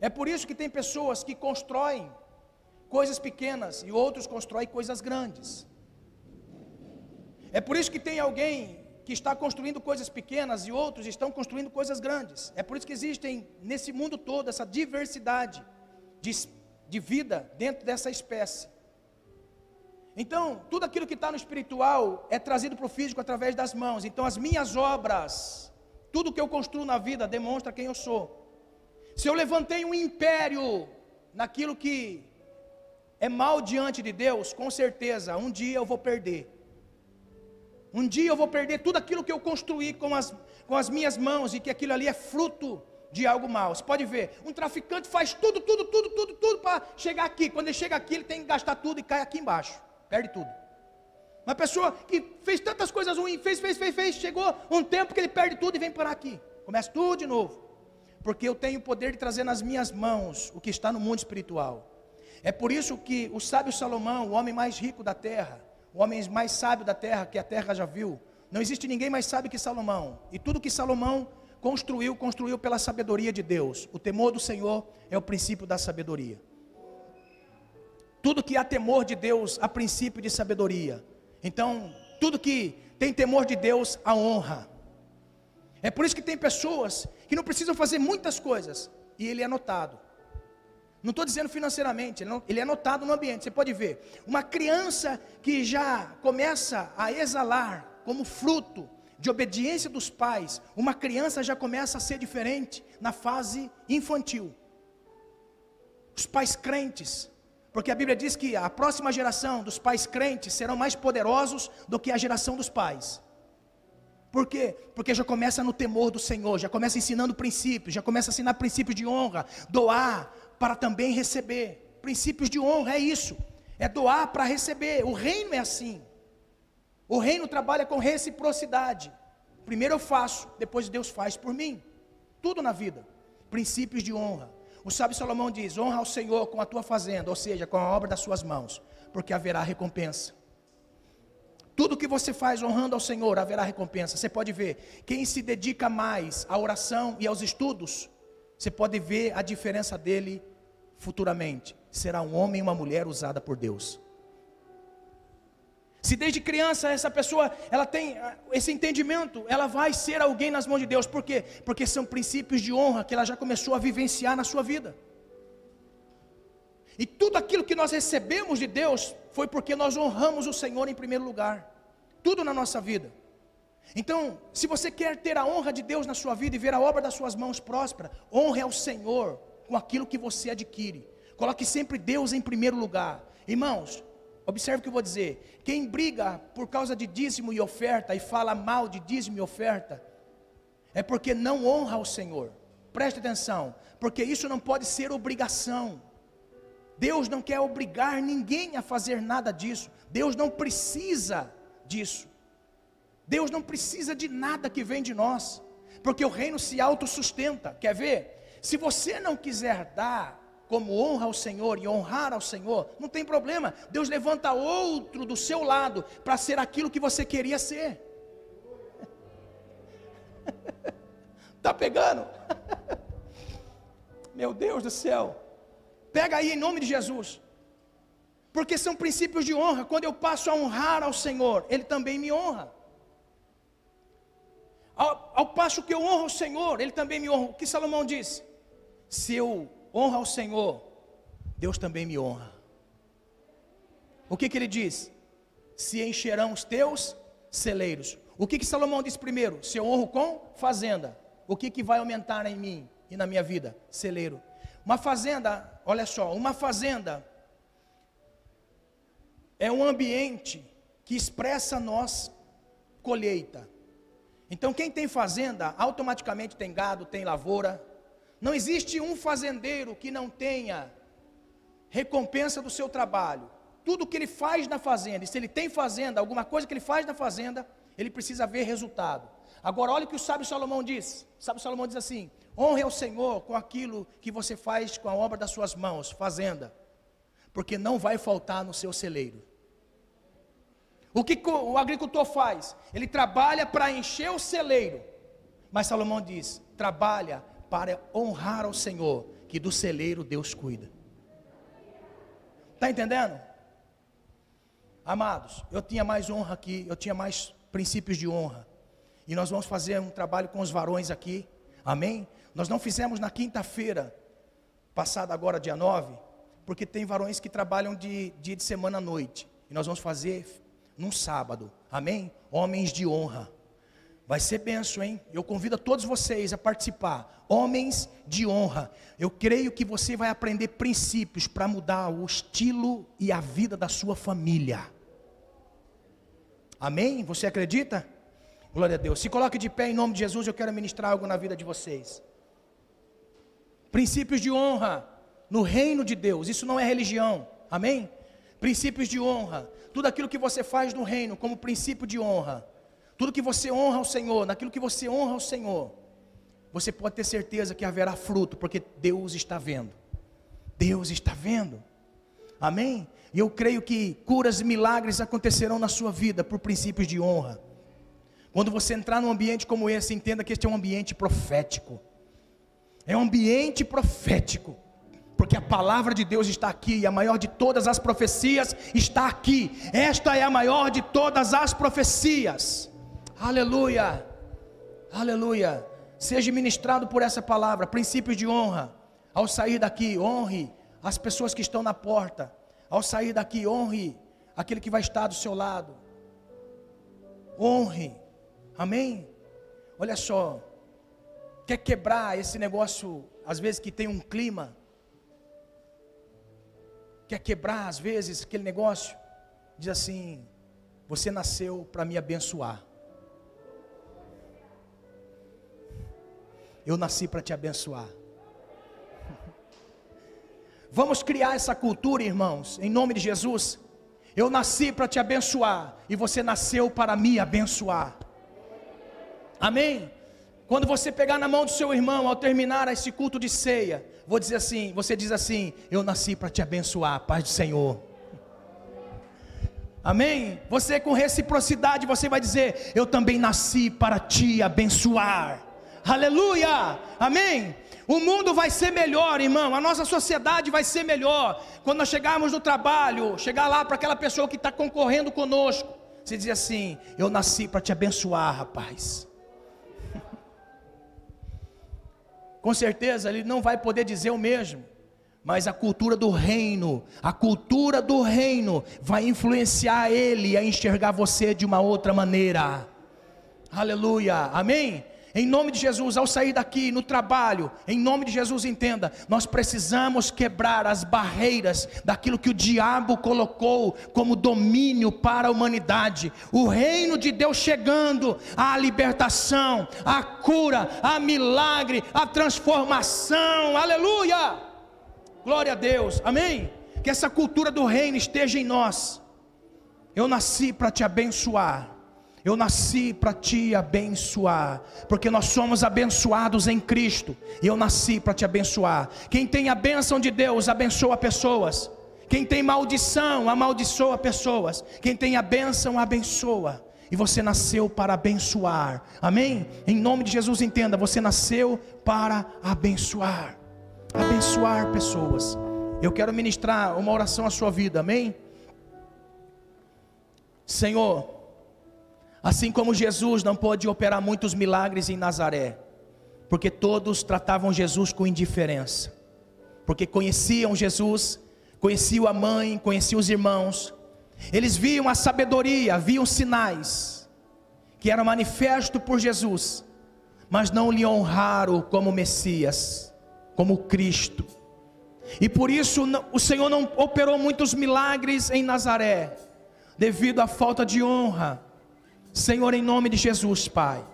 É por isso que tem pessoas que constroem coisas pequenas e outros constroem coisas grandes. É por isso que tem alguém que está construindo coisas pequenas e outros estão construindo coisas grandes. É por isso que existem nesse mundo todo essa diversidade de, de vida dentro dessa espécie. Então, tudo aquilo que está no espiritual é trazido para o físico através das mãos. Então, as minhas obras, tudo que eu construo na vida demonstra quem eu sou. Se eu levantei um império naquilo que é mal diante de Deus, com certeza, um dia eu vou perder. Um dia eu vou perder tudo aquilo que eu construí com as, com as minhas mãos e que aquilo ali é fruto de algo mal. Você pode ver, um traficante faz tudo, tudo, tudo, tudo, tudo para chegar aqui. Quando ele chega aqui, ele tem que gastar tudo e cai aqui embaixo perde tudo. Uma pessoa que fez tantas coisas ruins, fez, fez, fez, fez, chegou um tempo que ele perde tudo e vem parar aqui. Começa tudo de novo. Porque eu tenho o poder de trazer nas minhas mãos o que está no mundo espiritual. É por isso que o sábio Salomão, o homem mais rico da terra, o homem mais sábio da terra que a terra já viu, não existe ninguém mais sábio que Salomão. E tudo que Salomão construiu, construiu pela sabedoria de Deus. O temor do Senhor é o princípio da sabedoria. Tudo que há temor de Deus, há princípio de sabedoria. Então, tudo que tem temor de Deus, há honra. É por isso que tem pessoas que não precisam fazer muitas coisas e ele é notado. Não estou dizendo financeiramente, ele é notado no ambiente. Você pode ver, uma criança que já começa a exalar como fruto de obediência dos pais, uma criança já começa a ser diferente na fase infantil. Os pais crentes porque a Bíblia diz que a próxima geração dos pais crentes serão mais poderosos do que a geração dos pais. Por quê? Porque já começa no temor do Senhor, já começa ensinando princípios, já começa a ensinar princípios de honra, doar para também receber. Princípios de honra é isso, é doar para receber. O reino é assim. O reino trabalha com reciprocidade. Primeiro eu faço, depois Deus faz por mim. Tudo na vida. Princípios de honra. O sábio Salomão diz: honra ao Senhor com a tua fazenda, ou seja, com a obra das suas mãos, porque haverá recompensa. Tudo que você faz honrando ao Senhor, haverá recompensa. Você pode ver, quem se dedica mais à oração e aos estudos, você pode ver a diferença dele futuramente. Será um homem e uma mulher usada por Deus. Se desde criança essa pessoa ela tem ah, esse entendimento, ela vai ser alguém nas mãos de Deus. Por quê? Porque são princípios de honra que ela já começou a vivenciar na sua vida. E tudo aquilo que nós recebemos de Deus foi porque nós honramos o Senhor em primeiro lugar. Tudo na nossa vida. Então, se você quer ter a honra de Deus na sua vida e ver a obra das suas mãos próspera, honre ao Senhor com aquilo que você adquire. Coloque sempre Deus em primeiro lugar. Irmãos, Observe o que eu vou dizer. Quem briga por causa de dízimo e oferta e fala mal de dízimo e oferta, é porque não honra o Senhor. Preste atenção, porque isso não pode ser obrigação. Deus não quer obrigar ninguém a fazer nada disso. Deus não precisa disso. Deus não precisa de nada que vem de nós, porque o reino se autossustenta. Quer ver? Se você não quiser dar, como honra ao Senhor e honrar ao Senhor, não tem problema. Deus levanta outro do seu lado para ser aquilo que você queria ser. Tá pegando? Meu Deus do céu. Pega aí em nome de Jesus. Porque são princípios de honra. Quando eu passo a honrar ao Senhor, Ele também me honra. Ao, ao passo que eu honro o Senhor, Ele também me honra. O que Salomão disse? Se eu honra ao Senhor, Deus também me honra. O que, que ele diz? Se encherão os teus celeiros. O que, que Salomão diz primeiro? Se eu honro com fazenda. O que, que vai aumentar em mim e na minha vida? Celeiro. Uma fazenda, olha só, uma fazenda é um ambiente que expressa nós colheita. Então, quem tem fazenda, automaticamente tem gado, tem lavoura. Não existe um fazendeiro que não tenha recompensa do seu trabalho. Tudo que ele faz na fazenda, e se ele tem fazenda, alguma coisa que ele faz na fazenda, ele precisa ver resultado. Agora, olha o que o sábio Salomão diz. O sábio Salomão diz assim: honre ao Senhor com aquilo que você faz com a obra das suas mãos, fazenda, porque não vai faltar no seu celeiro. O que o agricultor faz? Ele trabalha para encher o celeiro. Mas Salomão diz: trabalha para honrar ao Senhor, que do celeiro Deus cuida. Está entendendo? Amados, eu tinha mais honra aqui, eu tinha mais princípios de honra. E nós vamos fazer um trabalho com os varões aqui. Amém? Nós não fizemos na quinta-feira, passada agora, dia 9, porque tem varões que trabalham de dia de semana à noite. E nós vamos fazer num sábado. Amém? Homens de honra. Vai ser benção, hein? Eu convido a todos vocês a participar. Homens de honra. Eu creio que você vai aprender princípios para mudar o estilo e a vida da sua família. Amém? Você acredita? Glória a Deus. Se coloque de pé em nome de Jesus, eu quero ministrar algo na vida de vocês. Princípios de honra no reino de Deus. Isso não é religião. Amém? Princípios de honra tudo aquilo que você faz no reino como princípio de honra, tudo que você honra ao Senhor, naquilo que você honra ao Senhor, você pode ter certeza que haverá fruto, porque Deus está vendo. Deus está vendo. Amém? E eu creio que curas e milagres acontecerão na sua vida por princípios de honra. Quando você entrar num ambiente como esse, entenda que este é um ambiente profético. É um ambiente profético porque a palavra de Deus está aqui, e a maior de todas as profecias está aqui. Esta é a maior de todas as profecias. Aleluia, aleluia. Seja ministrado por essa palavra, princípios de honra. Ao sair daqui, honre as pessoas que estão na porta. Ao sair daqui, honre aquele que vai estar do seu lado. Honre, amém? Olha só, quer quebrar esse negócio, às vezes que tem um clima quer quebrar às vezes aquele negócio, diz assim: Você nasceu para me abençoar. Eu nasci para te abençoar. Vamos criar essa cultura, irmãos, em nome de Jesus. Eu nasci para te abençoar e você nasceu para me abençoar. Amém? Quando você pegar na mão do seu irmão ao terminar esse culto de ceia, vou dizer assim, você diz assim: "Eu nasci para te abençoar, paz do Senhor". Amém? Você com reciprocidade, você vai dizer: "Eu também nasci para te abençoar". Aleluia! Amém? O mundo vai ser melhor, irmão. A nossa sociedade vai ser melhor. Quando nós chegarmos no trabalho, chegar lá para aquela pessoa que está concorrendo conosco, você diz assim: Eu nasci para te abençoar, rapaz. com certeza ele não vai poder dizer o mesmo. Mas a cultura do reino, a cultura do reino vai influenciar ele a enxergar você de uma outra maneira. Aleluia. Amém? Em nome de Jesus, ao sair daqui no trabalho, em nome de Jesus, entenda, nós precisamos quebrar as barreiras daquilo que o diabo colocou como domínio para a humanidade. O reino de Deus chegando, a libertação, a cura, a milagre, a transformação. Aleluia! Glória a Deus. Amém? Que essa cultura do reino esteja em nós. Eu nasci para te abençoar. Eu nasci para te abençoar, porque nós somos abençoados em Cristo. Eu nasci para te abençoar. Quem tem a bênção de Deus, abençoa pessoas. Quem tem maldição, amaldiçoa pessoas. Quem tem a bênção, abençoa. E você nasceu para abençoar. Amém? Em nome de Jesus, entenda: você nasceu para abençoar. Abençoar pessoas. Eu quero ministrar uma oração à sua vida. Amém? Senhor, Assim como Jesus não pôde operar muitos milagres em Nazaré, porque todos tratavam Jesus com indiferença. porque conheciam Jesus, conheciam a mãe, conheciam os irmãos. Eles viam a sabedoria, viam sinais que eram manifesto por Jesus, mas não lhe honraram como Messias, como Cristo. E por isso o Senhor não operou muitos milagres em Nazaré, devido à falta de honra. Senhor, em nome de Jesus, Pai,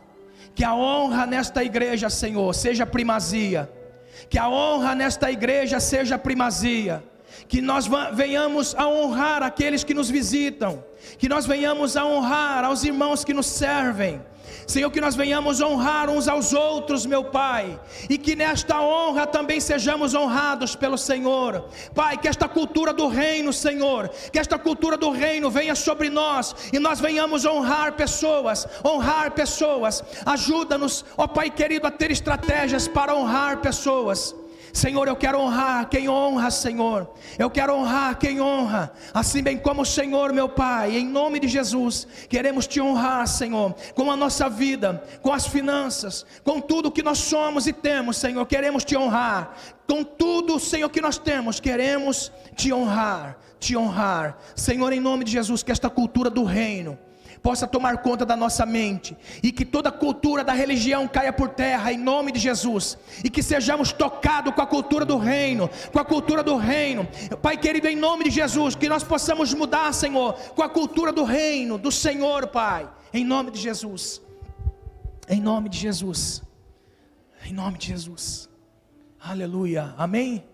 que a honra nesta igreja, Senhor, seja primazia, que a honra nesta igreja seja primazia, que nós venhamos a honrar aqueles que nos visitam, que nós venhamos a honrar aos irmãos que nos servem, Senhor, que nós venhamos honrar uns aos outros, meu Pai, e que nesta honra também sejamos honrados pelo Senhor. Pai, que esta cultura do reino, Senhor, que esta cultura do reino venha sobre nós e nós venhamos honrar pessoas, honrar pessoas. Ajuda-nos, ó Pai querido, a ter estratégias para honrar pessoas. Senhor, eu quero honrar quem honra, Senhor. Eu quero honrar quem honra, assim bem como o Senhor, meu Pai, em nome de Jesus, queremos te honrar, Senhor, com a nossa vida, com as finanças, com tudo que nós somos e temos, Senhor. Queremos te honrar, com tudo, Senhor, que nós temos, queremos te honrar, te honrar, Senhor, em nome de Jesus, que esta cultura do reino possa tomar conta da nossa mente e que toda cultura da religião caia por terra em nome de Jesus e que sejamos tocados com a cultura do reino, com a cultura do reino. Pai querido, em nome de Jesus, que nós possamos mudar, Senhor, com a cultura do reino, do Senhor, Pai, em nome de Jesus. Em nome de Jesus. Em nome de Jesus. Aleluia. Amém.